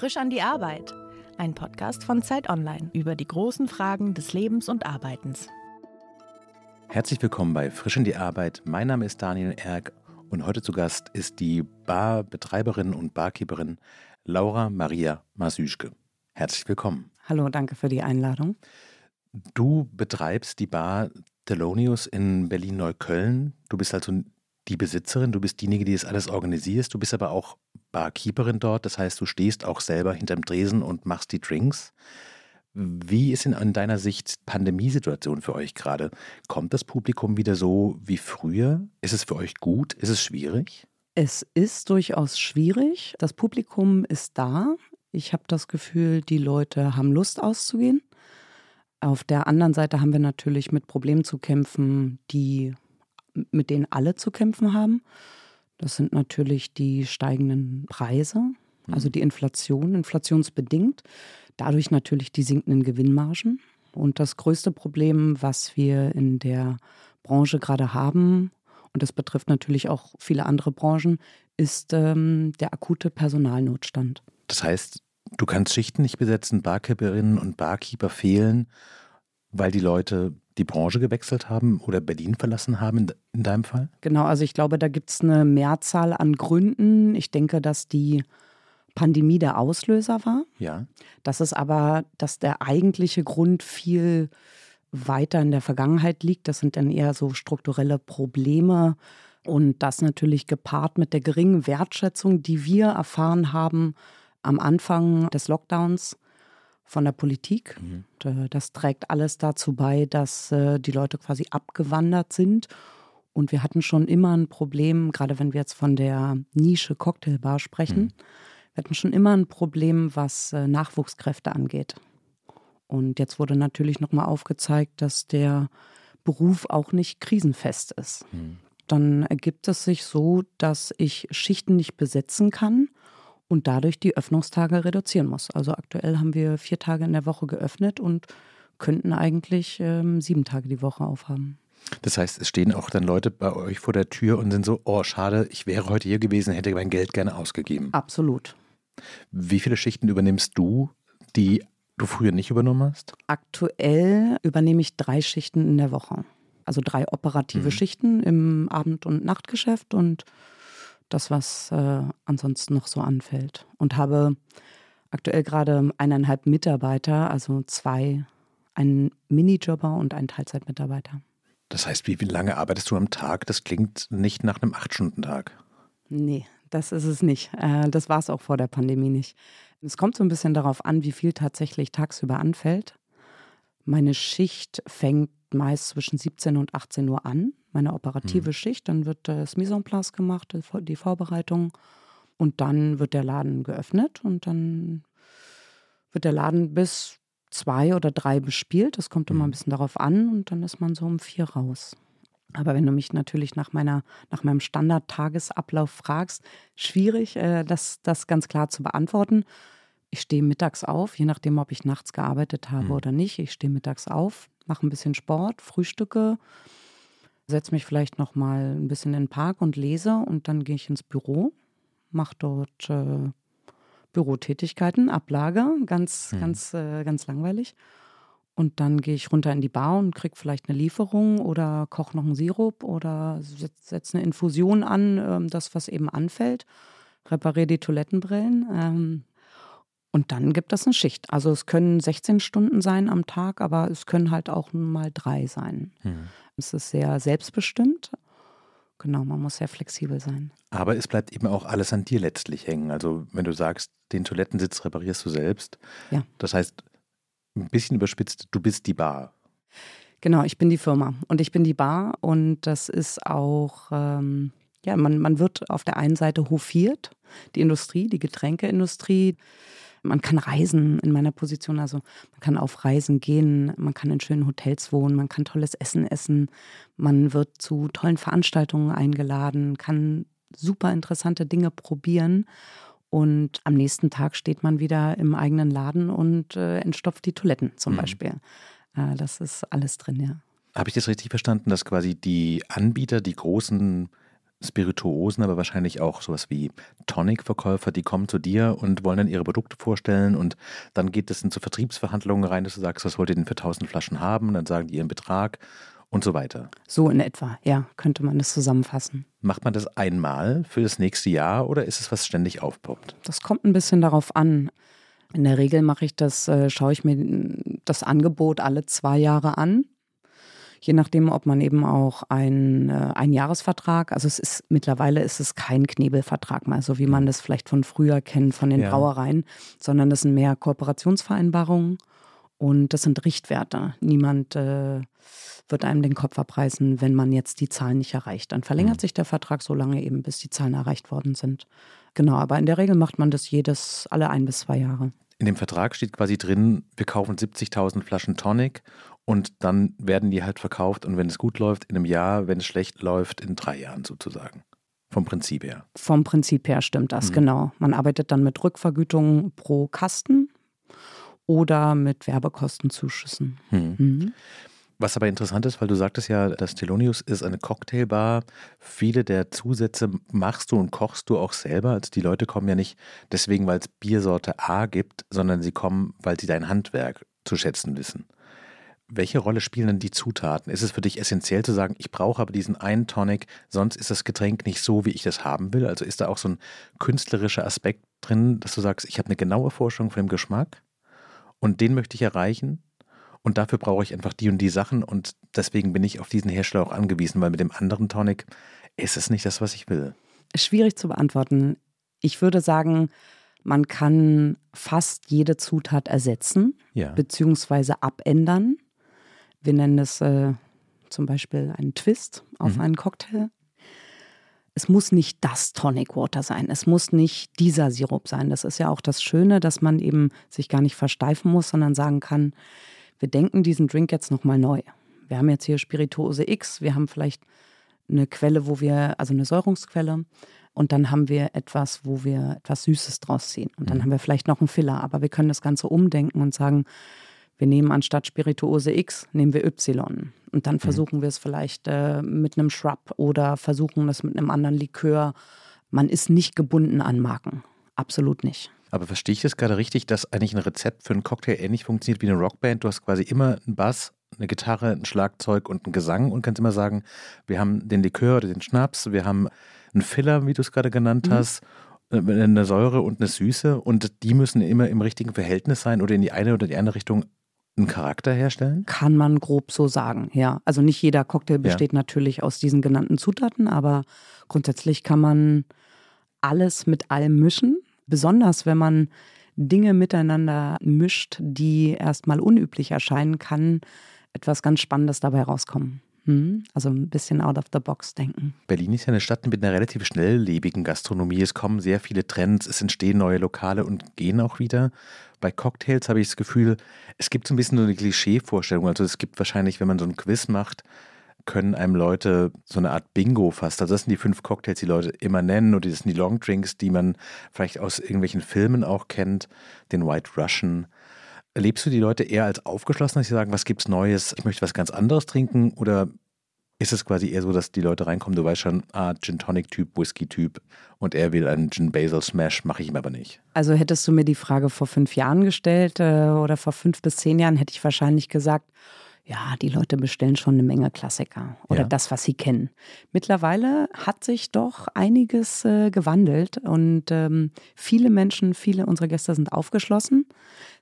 Frisch an die Arbeit. Ein Podcast von Zeit Online über die großen Fragen des Lebens und Arbeitens. Herzlich willkommen bei Frisch in die Arbeit. Mein Name ist Daniel Erck und heute zu Gast ist die Barbetreiberin und Barkeeperin Laura Maria Masüschke. Herzlich willkommen. Hallo, danke für die Einladung. Du betreibst die Bar Thelonius in Berlin-Neukölln. Du bist also die Besitzerin, du bist diejenige, die das alles organisierst. Du bist aber auch Barkeeperin dort. Das heißt, du stehst auch selber hinterm Tresen und machst die Drinks. Wie ist in, in deiner Sicht Pandemiesituation für euch gerade? Kommt das Publikum wieder so wie früher? Ist es für euch gut? Ist es schwierig? Es ist durchaus schwierig. Das Publikum ist da. Ich habe das Gefühl, die Leute haben Lust auszugehen. Auf der anderen Seite haben wir natürlich mit Problemen zu kämpfen, die mit denen alle zu kämpfen haben. Das sind natürlich die steigenden Preise, also mhm. die Inflation, inflationsbedingt. Dadurch natürlich die sinkenden Gewinnmargen. Und das größte Problem, was wir in der Branche gerade haben, und das betrifft natürlich auch viele andere Branchen, ist ähm, der akute Personalnotstand. Das heißt, du kannst Schichten nicht besetzen, Barkeeperinnen und Barkeeper fehlen, weil die Leute die Branche gewechselt haben oder Berlin verlassen haben in, in deinem Fall? Genau, also ich glaube, da gibt es eine Mehrzahl an Gründen. Ich denke, dass die Pandemie der Auslöser war. Ja. Das ist aber, dass der eigentliche Grund viel weiter in der Vergangenheit liegt. Das sind dann eher so strukturelle Probleme und das natürlich gepaart mit der geringen Wertschätzung, die wir erfahren haben am Anfang des Lockdowns von der Politik. Mhm. Und, das trägt alles dazu bei, dass äh, die Leute quasi abgewandert sind. Und wir hatten schon immer ein Problem, gerade wenn wir jetzt von der Nische Cocktailbar sprechen, mhm. wir hatten schon immer ein Problem, was äh, Nachwuchskräfte angeht. Und jetzt wurde natürlich nochmal aufgezeigt, dass der Beruf auch nicht krisenfest ist. Mhm. Dann ergibt es sich so, dass ich Schichten nicht besetzen kann und dadurch die Öffnungstage reduzieren muss. Also aktuell haben wir vier Tage in der Woche geöffnet und könnten eigentlich ähm, sieben Tage die Woche aufhaben. Das heißt, es stehen auch dann Leute bei euch vor der Tür und sind so, oh schade, ich wäre heute hier gewesen, hätte mein Geld gerne ausgegeben. Absolut. Wie viele Schichten übernimmst du, die du früher nicht übernommen hast? Aktuell übernehme ich drei Schichten in der Woche. Also drei operative mhm. Schichten im Abend- und Nachtgeschäft und das, was äh, ansonsten noch so anfällt. Und habe aktuell gerade eineinhalb Mitarbeiter, also zwei, einen Minijobber und einen Teilzeitmitarbeiter. Das heißt, wie, wie lange arbeitest du am Tag? Das klingt nicht nach einem Acht-Stunden-Tag. Nee, das ist es nicht. Äh, das war es auch vor der Pandemie nicht. Es kommt so ein bisschen darauf an, wie viel tatsächlich tagsüber anfällt. Meine Schicht fängt meist zwischen 17 und 18 Uhr an meine operative mhm. Schicht, dann wird das Mise en place gemacht, die Vorbereitung und dann wird der Laden geöffnet und dann wird der Laden bis zwei oder drei bespielt. Das kommt immer ein mhm. bisschen darauf an und dann ist man so um vier raus. Aber wenn du mich natürlich nach meiner, nach meinem Standard-Tagesablauf fragst, schwierig, äh, das, das ganz klar zu beantworten. Ich stehe mittags auf, je nachdem, ob ich nachts gearbeitet habe mhm. oder nicht. Ich stehe mittags auf, mache ein bisschen Sport, frühstücke, setze mich vielleicht noch mal ein bisschen in den Park und lese und dann gehe ich ins Büro, mache dort äh, Bürotätigkeiten, Ablage, ganz, hm. ganz, äh, ganz langweilig. Und dann gehe ich runter in die Bar und kriege vielleicht eine Lieferung oder koche noch einen Sirup oder setze setz eine Infusion an, äh, das, was eben anfällt, repariere die Toilettenbrillen. Und dann gibt es eine Schicht. Also es können 16 Stunden sein am Tag, aber es können halt auch mal drei sein. Hm. Es ist sehr selbstbestimmt. Genau, man muss sehr flexibel sein. Aber es bleibt eben auch alles an dir letztlich hängen. Also wenn du sagst, den Toilettensitz reparierst du selbst. Ja. Das heißt, ein bisschen überspitzt, du bist die Bar. Genau, ich bin die Firma und ich bin die Bar und das ist auch, ähm, ja, man, man wird auf der einen Seite hofiert, die Industrie, die Getränkeindustrie, man kann reisen in meiner Position, also man kann auf Reisen gehen, man kann in schönen Hotels wohnen, man kann tolles Essen essen, man wird zu tollen Veranstaltungen eingeladen, kann super interessante Dinge probieren. Und am nächsten Tag steht man wieder im eigenen Laden und äh, entstopft die Toiletten zum mhm. Beispiel. Äh, das ist alles drin, ja. Habe ich das richtig verstanden, dass quasi die Anbieter, die großen Spirituosen, aber wahrscheinlich auch sowas wie Tonic-Verkäufer, die kommen zu dir und wollen dann ihre Produkte vorstellen und dann geht es in so Vertriebsverhandlungen rein, dass du sagst, was wollt ihr denn für 1000 Flaschen haben? Dann sagen die ihren Betrag und so weiter. So in etwa, ja, könnte man das zusammenfassen. Macht man das einmal für das nächste Jahr oder ist es was ständig aufpoppt? Das kommt ein bisschen darauf an. In der Regel mache ich das, äh, schaue ich mir das Angebot alle zwei Jahre an je nachdem, ob man eben auch ein, äh, ein Jahresvertrag, also es ist mittlerweile ist es kein Knebelvertrag mehr, so wie man das vielleicht von früher kennt von den ja. Brauereien, sondern das sind mehr Kooperationsvereinbarungen und das sind Richtwerte. Niemand äh, wird einem den Kopf abreißen, wenn man jetzt die Zahlen nicht erreicht. Dann verlängert mhm. sich der Vertrag so lange eben, bis die Zahlen erreicht worden sind. Genau, aber in der Regel macht man das jedes, alle ein bis zwei Jahre. In dem Vertrag steht quasi drin, wir kaufen 70.000 Flaschen Tonic und dann werden die halt verkauft und wenn es gut läuft, in einem Jahr, wenn es schlecht läuft, in drei Jahren sozusagen. Vom Prinzip her. Vom Prinzip her stimmt das, mhm. genau. Man arbeitet dann mit Rückvergütung pro Kasten oder mit Werbekostenzuschüssen. Mhm. Mhm. Was aber interessant ist, weil du sagtest ja, das Telonius ist eine Cocktailbar. Viele der Zusätze machst du und kochst du auch selber. Also die Leute kommen ja nicht deswegen, weil es Biersorte A gibt, sondern sie kommen, weil sie dein Handwerk zu schätzen wissen. Welche Rolle spielen denn die Zutaten? Ist es für dich essentiell zu sagen, ich brauche aber diesen einen Tonic, sonst ist das Getränk nicht so, wie ich das haben will? Also ist da auch so ein künstlerischer Aspekt drin, dass du sagst, ich habe eine genaue Forschung von dem Geschmack und den möchte ich erreichen und dafür brauche ich einfach die und die Sachen und deswegen bin ich auf diesen Hersteller auch angewiesen, weil mit dem anderen Tonic ist es nicht das, was ich will. Schwierig zu beantworten. Ich würde sagen, man kann fast jede Zutat ersetzen, ja. beziehungsweise abändern. Wir nennen es äh, zum Beispiel einen Twist auf mhm. einen Cocktail. Es muss nicht das Tonic Water sein. Es muss nicht dieser Sirup sein. Das ist ja auch das Schöne, dass man eben sich gar nicht versteifen muss, sondern sagen kann, wir denken diesen Drink jetzt nochmal neu. Wir haben jetzt hier Spirituose X, wir haben vielleicht eine Quelle, wo wir, also eine Säurungsquelle, und dann haben wir etwas, wo wir etwas Süßes draus ziehen. Und dann mhm. haben wir vielleicht noch einen Filler, aber wir können das Ganze umdenken und sagen, wir nehmen anstatt Spirituose X, nehmen wir Y. Und dann mhm. versuchen mhm. wir es vielleicht äh, mit einem Shrub oder versuchen das mit einem anderen Likör. Man ist nicht gebunden an Marken. Absolut nicht. Aber verstehe ich das gerade richtig, dass eigentlich ein Rezept für einen Cocktail ähnlich funktioniert wie eine Rockband? Du hast quasi immer einen Bass, eine Gitarre, ein Schlagzeug und einen Gesang und kannst immer sagen, wir haben den Likör oder den Schnaps, wir haben einen Filler, wie du es gerade genannt mhm. hast, äh, eine Säure und eine Süße und die müssen immer im richtigen Verhältnis sein oder in die eine oder die andere Richtung einen Charakter herstellen? Kann man grob so sagen, ja. Also nicht jeder Cocktail besteht ja. natürlich aus diesen genannten Zutaten, aber grundsätzlich kann man alles mit allem mischen besonders wenn man Dinge miteinander mischt, die erstmal unüblich erscheinen, kann etwas ganz Spannendes dabei rauskommen. Hm? Also ein bisschen out of the box denken. Berlin ist ja eine Stadt mit einer relativ schnelllebigen Gastronomie. Es kommen sehr viele Trends, es entstehen neue Lokale und gehen auch wieder. Bei Cocktails habe ich das Gefühl, es gibt so ein bisschen so eine Klischee-Vorstellung. Also es gibt wahrscheinlich, wenn man so ein Quiz macht, können einem Leute so eine Art Bingo fast. Also das sind die fünf Cocktails, die Leute immer nennen oder das sind die Longdrinks, die man vielleicht aus irgendwelchen Filmen auch kennt, den White Russian. Erlebst du die Leute eher als aufgeschlossen, dass sie sagen, was gibt's Neues, ich möchte was ganz anderes trinken oder ist es quasi eher so, dass die Leute reinkommen, du weißt schon, ah, Gin Tonic Typ, Whisky Typ und er will einen Gin Basil Smash, mache ich ihm aber nicht. Also hättest du mir die Frage vor fünf Jahren gestellt äh, oder vor fünf bis zehn Jahren, hätte ich wahrscheinlich gesagt, ja, die Leute bestellen schon eine Menge Klassiker oder ja. das, was sie kennen. Mittlerweile hat sich doch einiges äh, gewandelt und ähm, viele Menschen, viele unserer Gäste sind aufgeschlossen.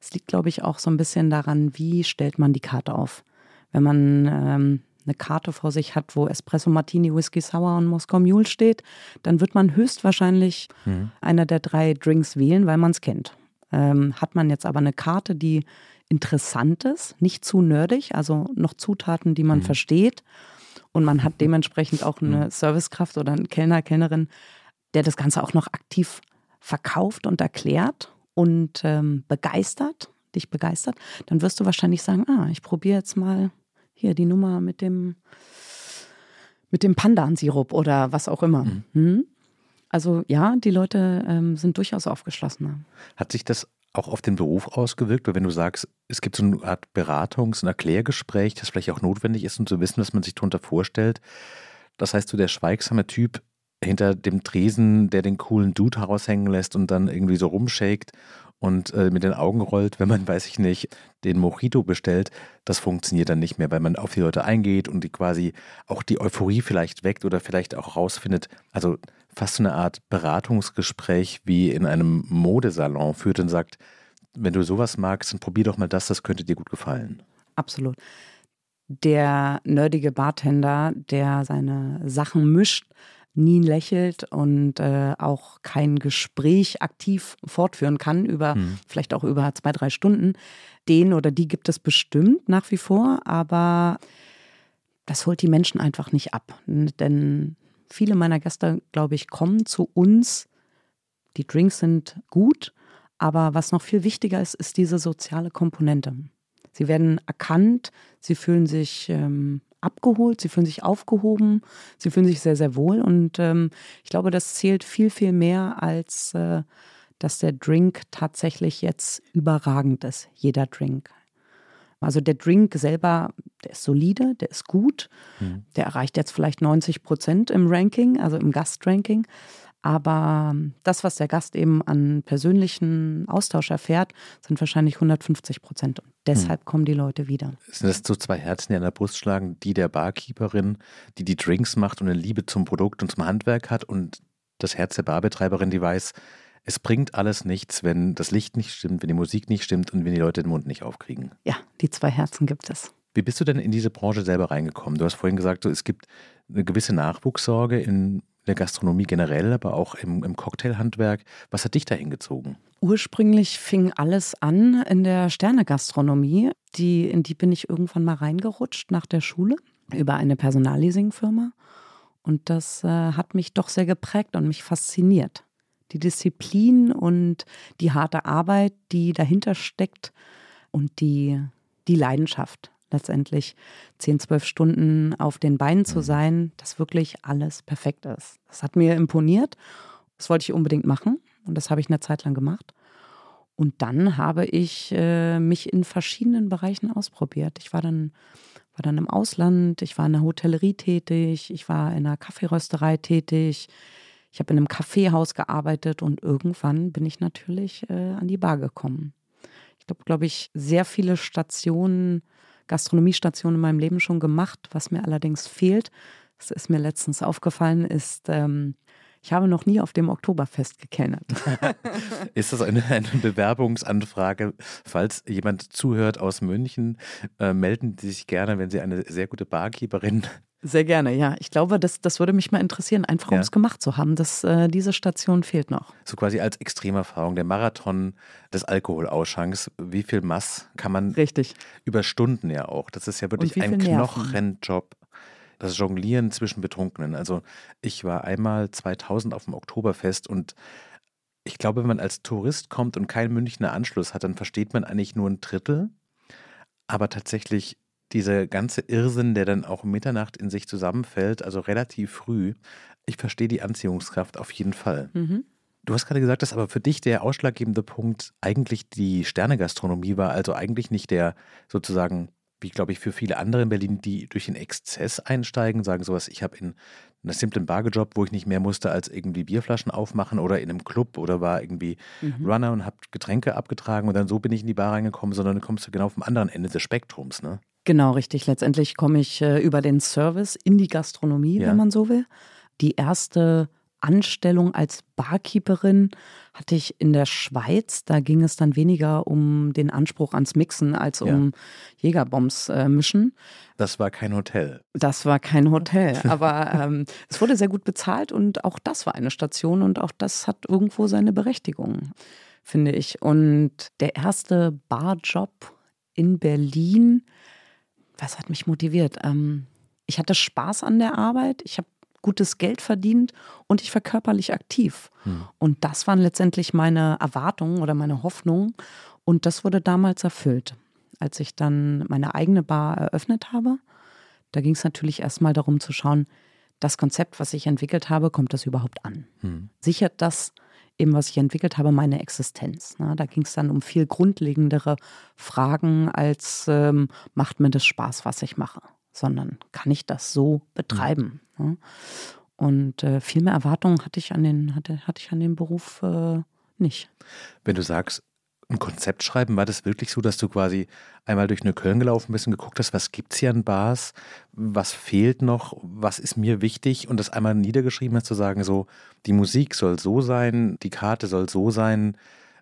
Es liegt, glaube ich, auch so ein bisschen daran, wie stellt man die Karte auf. Wenn man ähm, eine Karte vor sich hat, wo Espresso Martini, Whisky Sour und Moskau Mule steht, dann wird man höchstwahrscheinlich mhm. einer der drei Drinks wählen, weil man es kennt. Ähm, hat man jetzt aber eine Karte, die Interessantes, nicht zu nerdig, also noch Zutaten, die man mhm. versteht. Und man hat dementsprechend auch eine mhm. Servicekraft oder einen Kellner, Kellnerin, der das Ganze auch noch aktiv verkauft und erklärt und ähm, begeistert, dich begeistert, dann wirst du wahrscheinlich sagen, ah, ich probiere jetzt mal hier die Nummer mit dem mit dem Pandan-Sirup oder was auch immer. Mhm. Hm? Also ja, die Leute ähm, sind durchaus aufgeschlossener. Hat sich das auch auf den Beruf ausgewirkt? Weil wenn du sagst, es gibt so eine Art Beratungs- und Erklärgespräch, das vielleicht auch notwendig ist, um zu wissen, was man sich darunter vorstellt. Das heißt, so der schweigsame Typ hinter dem Tresen, der den coolen Dude heraushängen lässt und dann irgendwie so rumshakt und äh, mit den Augen rollt, wenn man, weiß ich nicht, den Mojito bestellt, das funktioniert dann nicht mehr, weil man auf die Leute eingeht und die quasi auch die Euphorie vielleicht weckt oder vielleicht auch rausfindet, also fast so eine Art Beratungsgespräch wie in einem Modesalon führt und sagt, wenn du sowas magst, dann probier doch mal das, das könnte dir gut gefallen. Absolut. Der nerdige Bartender, der seine Sachen mischt, nie lächelt und äh, auch kein Gespräch aktiv fortführen kann, über hm. vielleicht auch über zwei, drei Stunden. Den oder die gibt es bestimmt nach wie vor, aber das holt die Menschen einfach nicht ab. Denn viele meiner Gäste, glaube ich, kommen zu uns. Die Drinks sind gut, aber was noch viel wichtiger ist, ist diese soziale Komponente. Sie werden erkannt, sie fühlen sich ähm, abgeholt, sie fühlen sich aufgehoben, sie fühlen sich sehr, sehr wohl. Und ähm, ich glaube, das zählt viel, viel mehr, als äh, dass der Drink tatsächlich jetzt überragend ist, jeder Drink. Also der Drink selber, der ist solide, der ist gut, mhm. der erreicht jetzt vielleicht 90 Prozent im Ranking, also im Gastranking. Aber das, was der Gast eben an persönlichen Austausch erfährt, sind wahrscheinlich 150 Prozent. Und deshalb hm. kommen die Leute wieder. Sind das so zwei Herzen, die an der Brust schlagen? Die der Barkeeperin, die die Drinks macht und eine Liebe zum Produkt und zum Handwerk hat und das Herz der Barbetreiberin, die weiß, es bringt alles nichts, wenn das Licht nicht stimmt, wenn die Musik nicht stimmt und wenn die Leute den Mund nicht aufkriegen. Ja, die zwei Herzen gibt es. Wie bist du denn in diese Branche selber reingekommen? Du hast vorhin gesagt, so, es gibt eine gewisse Nachwuchssorge in der Gastronomie generell, aber auch im, im Cocktailhandwerk. Was hat dich da hingezogen? Ursprünglich fing alles an in der Sternegastronomie. Die, in die bin ich irgendwann mal reingerutscht nach der Schule über eine Personalleasingfirma. Und das äh, hat mich doch sehr geprägt und mich fasziniert. Die Disziplin und die harte Arbeit, die dahinter steckt und die, die Leidenschaft letztendlich 10, 12 Stunden auf den Beinen zu mhm. sein, dass wirklich alles perfekt ist. Das hat mir imponiert. Das wollte ich unbedingt machen und das habe ich eine Zeit lang gemacht. Und dann habe ich äh, mich in verschiedenen Bereichen ausprobiert. Ich war dann, war dann im Ausland, ich war in der Hotellerie tätig, ich war in einer Kaffeerösterei tätig, ich habe in einem Kaffeehaus gearbeitet und irgendwann bin ich natürlich äh, an die Bar gekommen. Ich glaube, glaube ich, sehr viele Stationen Gastronomiestation in meinem Leben schon gemacht. Was mir allerdings fehlt, das ist mir letztens aufgefallen, ist, ähm, ich habe noch nie auf dem Oktoberfest gekennert. ist das eine, eine, Bewerbungsanfrage? Falls jemand zuhört aus München, äh, melden Sie sich gerne, wenn Sie eine sehr gute Barkeeperin sehr gerne, ja. Ich glaube, das, das würde mich mal interessieren, einfach um es gemacht zu haben. Das, äh, diese Station fehlt noch. So quasi als Extremerfahrung, der Marathon des Alkoholausschanks. Wie viel Mass kann man Richtig. über Stunden ja auch? Das ist ja wirklich ein Knochenjob. Das Jonglieren zwischen Betrunkenen. Also ich war einmal 2000 auf dem Oktoberfest und ich glaube, wenn man als Tourist kommt und keinen Münchner Anschluss hat, dann versteht man eigentlich nur ein Drittel. Aber tatsächlich dieser ganze Irrsinn, der dann auch um Mitternacht in sich zusammenfällt, also relativ früh, ich verstehe die Anziehungskraft auf jeden Fall. Mhm. Du hast gerade gesagt, dass aber für dich der ausschlaggebende Punkt eigentlich die Sternegastronomie war, also eigentlich nicht der sozusagen, wie glaube ich, für viele andere in Berlin, die durch den Exzess einsteigen, sagen sowas, ich habe in einer simplen Bar gejobbt, wo ich nicht mehr musste als irgendwie Bierflaschen aufmachen oder in einem Club oder war irgendwie mhm. Runner und habe Getränke abgetragen und dann so bin ich in die Bar reingekommen, sondern du kommst du genau vom anderen Ende des Spektrums, ne? Genau, richtig. Letztendlich komme ich äh, über den Service in die Gastronomie, ja. wenn man so will. Die erste Anstellung als Barkeeperin hatte ich in der Schweiz. Da ging es dann weniger um den Anspruch ans Mixen als um ja. Jägerbombs äh, mischen. Das war kein Hotel. Das war kein Hotel, aber ähm, es wurde sehr gut bezahlt und auch das war eine Station und auch das hat irgendwo seine Berechtigung, finde ich. Und der erste Barjob in Berlin, was hat mich motiviert? Ähm, ich hatte Spaß an der Arbeit, ich habe gutes Geld verdient und ich war körperlich aktiv. Hm. Und das waren letztendlich meine Erwartungen oder meine Hoffnungen. Und das wurde damals erfüllt. Als ich dann meine eigene Bar eröffnet habe, da ging es natürlich erstmal darum zu schauen, das Konzept, was ich entwickelt habe, kommt das überhaupt an? Hm. Sichert das eben, was ich entwickelt habe, meine Existenz. Na, da ging es dann um viel grundlegendere Fragen als ähm, macht mir das Spaß, was ich mache, sondern kann ich das so betreiben? Ja. Und äh, viel mehr Erwartungen hatte ich an den, hatte, hatte ich an den Beruf äh, nicht. Wenn du sagst, ein Konzept schreiben, war das wirklich so, dass du quasi einmal durch eine Köln gelaufen bist und geguckt hast, was gibt es hier an Bars, was fehlt noch, was ist mir wichtig? Und das einmal niedergeschrieben hast, zu sagen, so, die Musik soll so sein, die Karte soll so sein,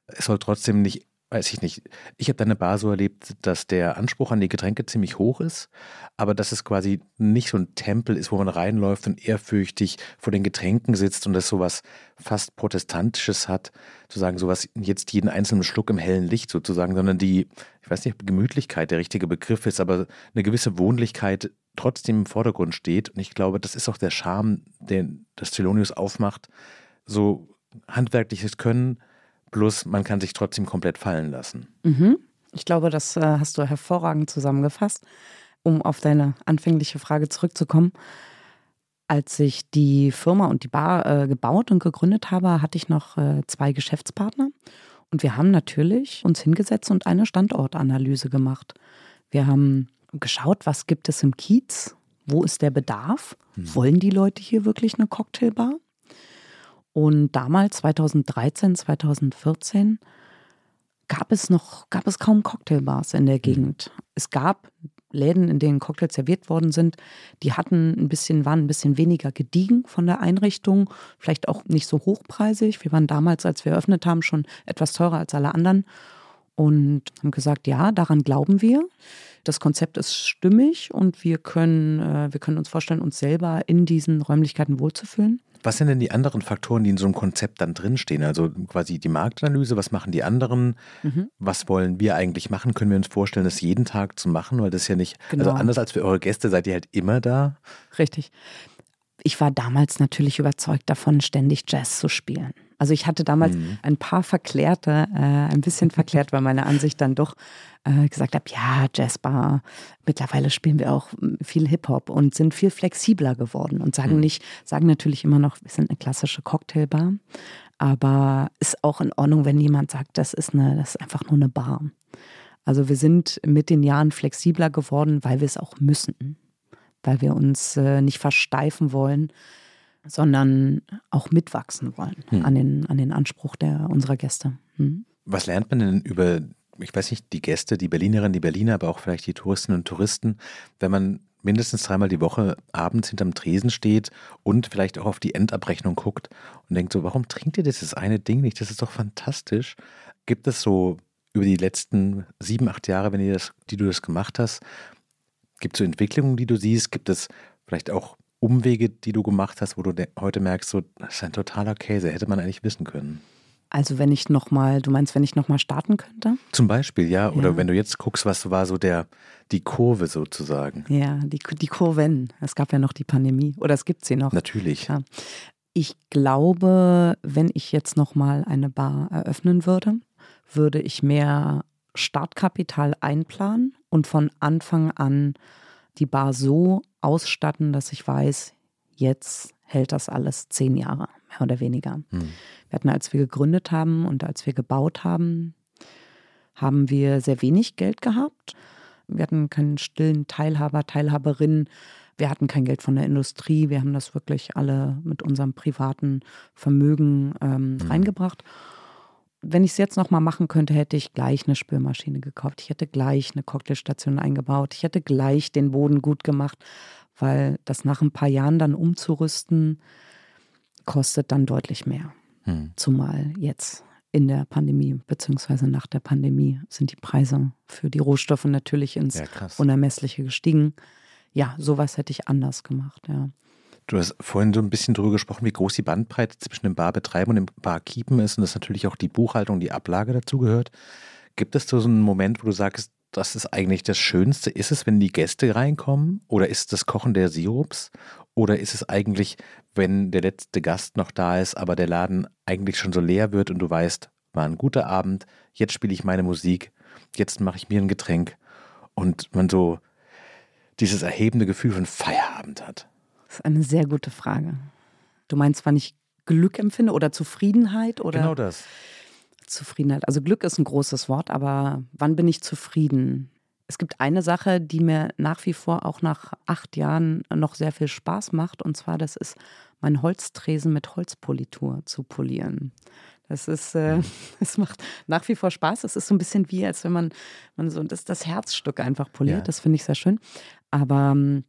es soll trotzdem nicht weiß ich nicht. Ich habe deine Bar so erlebt, dass der Anspruch an die Getränke ziemlich hoch ist, aber dass es quasi nicht so ein Tempel ist, wo man reinläuft und ehrfürchtig vor den Getränken sitzt und das sowas fast Protestantisches hat, zu sagen, sowas jetzt jeden einzelnen Schluck im hellen Licht sozusagen, sondern die, ich weiß nicht, ob Gemütlichkeit der richtige Begriff ist, aber eine gewisse Wohnlichkeit trotzdem im Vordergrund steht. Und ich glaube, das ist auch der Charme, den das Thelonius aufmacht, so handwerkliches Können Plus, man kann sich trotzdem komplett fallen lassen. Mhm. Ich glaube, das äh, hast du hervorragend zusammengefasst. Um auf deine anfängliche Frage zurückzukommen. Als ich die Firma und die Bar äh, gebaut und gegründet habe, hatte ich noch äh, zwei Geschäftspartner. Und wir haben natürlich uns hingesetzt und eine Standortanalyse gemacht. Wir haben geschaut, was gibt es im Kiez? Wo ist der Bedarf? Hm. Wollen die Leute hier wirklich eine Cocktailbar? Und damals, 2013, 2014, gab es noch, gab es kaum Cocktailbars in der mhm. Gegend. Es gab Läden, in denen Cocktails serviert worden sind, die hatten ein bisschen, waren ein bisschen weniger gediegen von der Einrichtung, vielleicht auch nicht so hochpreisig. Wir waren damals, als wir eröffnet haben, schon etwas teurer als alle anderen und haben gesagt, ja, daran glauben wir. Das Konzept ist stimmig und wir können, äh, wir können uns vorstellen, uns selber in diesen Räumlichkeiten wohlzufühlen. Was sind denn die anderen Faktoren, die in so einem Konzept dann drinstehen? Also quasi die Marktanalyse, was machen die anderen? Mhm. Was wollen wir eigentlich machen? Können wir uns vorstellen, das jeden Tag zu machen? Weil das ist ja nicht, also genau. also anders als für eure Gäste seid ihr halt immer da. Richtig. Ich war damals natürlich überzeugt davon, ständig Jazz zu spielen. Also ich hatte damals mhm. ein paar verklärte, äh, ein bisschen verklärt, weil meine Ansicht dann doch äh, gesagt habe, ja, Jazzbar, mittlerweile spielen wir auch viel Hip-Hop und sind viel flexibler geworden und sagen mhm. nicht, sagen natürlich immer noch, wir sind eine klassische Cocktailbar, aber ist auch in Ordnung, wenn jemand sagt, das ist, eine, das ist einfach nur eine Bar. Also wir sind mit den Jahren flexibler geworden, weil wir es auch müssen, weil wir uns äh, nicht versteifen wollen sondern auch mitwachsen wollen hm. an, den, an den Anspruch der, unserer Gäste. Hm. Was lernt man denn über, ich weiß nicht, die Gäste, die Berlinerinnen, die Berliner, aber auch vielleicht die Touristinnen und Touristen, wenn man mindestens dreimal die Woche abends hinterm Tresen steht und vielleicht auch auf die Endabrechnung guckt und denkt so, warum trinkt ihr dieses eine Ding nicht? Das ist doch fantastisch. Gibt es so über die letzten sieben, acht Jahre, wenn ihr das, die du das gemacht hast, gibt es so Entwicklungen, die du siehst? Gibt es vielleicht auch Umwege, die du gemacht hast, wo du heute merkst, so, das ist ein totaler Käse, hätte man eigentlich wissen können? Also wenn ich nochmal, du meinst, wenn ich nochmal starten könnte? Zum Beispiel, ja. Oder ja. wenn du jetzt guckst, was war so der, die Kurve sozusagen. Ja, die, die Kurven. Es gab ja noch die Pandemie. Oder es gibt sie noch. Natürlich. Ja. Ich glaube, wenn ich jetzt nochmal eine Bar eröffnen würde, würde ich mehr Startkapital einplanen und von Anfang an die Bar so ausstatten, dass ich weiß, jetzt hält das alles zehn Jahre, mehr oder weniger. Hm. Wir hatten, als wir gegründet haben und als wir gebaut haben, haben wir sehr wenig Geld gehabt. Wir hatten keinen stillen Teilhaber, Teilhaberin. Wir hatten kein Geld von der Industrie. Wir haben das wirklich alle mit unserem privaten Vermögen ähm, hm. reingebracht wenn ich es jetzt nochmal machen könnte, hätte ich gleich eine Spülmaschine gekauft. Ich hätte gleich eine Cocktailstation eingebaut. Ich hätte gleich den Boden gut gemacht, weil das nach ein paar Jahren dann umzurüsten, kostet dann deutlich mehr. Hm. Zumal jetzt in der Pandemie beziehungsweise nach der Pandemie sind die Preise für die Rohstoffe natürlich ins ja, Unermessliche gestiegen. Ja, sowas hätte ich anders gemacht, ja. Du hast vorhin so ein bisschen drüber gesprochen, wie groß die Bandbreite zwischen dem Barbetreiben und dem Barkeepen ist und dass natürlich auch die Buchhaltung, die Ablage dazugehört. Gibt es so einen Moment, wo du sagst, das ist eigentlich das Schönste? Ist es, wenn die Gäste reinkommen? Oder ist es das Kochen der Sirups? Oder ist es eigentlich, wenn der letzte Gast noch da ist, aber der Laden eigentlich schon so leer wird und du weißt, war ein guter Abend, jetzt spiele ich meine Musik, jetzt mache ich mir ein Getränk und man so dieses erhebende Gefühl von Feierabend hat? Das ist eine sehr gute Frage. Du meinst, wann ich Glück empfinde oder Zufriedenheit? Oder? Genau das. Zufriedenheit. Also Glück ist ein großes Wort, aber wann bin ich zufrieden? Es gibt eine Sache, die mir nach wie vor auch nach acht Jahren noch sehr viel Spaß macht, und zwar das ist meinen Holztresen mit Holzpolitur zu polieren. Das ist, äh, es macht nach wie vor Spaß. Es ist so ein bisschen wie, als wenn man, man so das, das Herzstück einfach poliert. Ja. Das finde ich sehr schön. Aber ähm,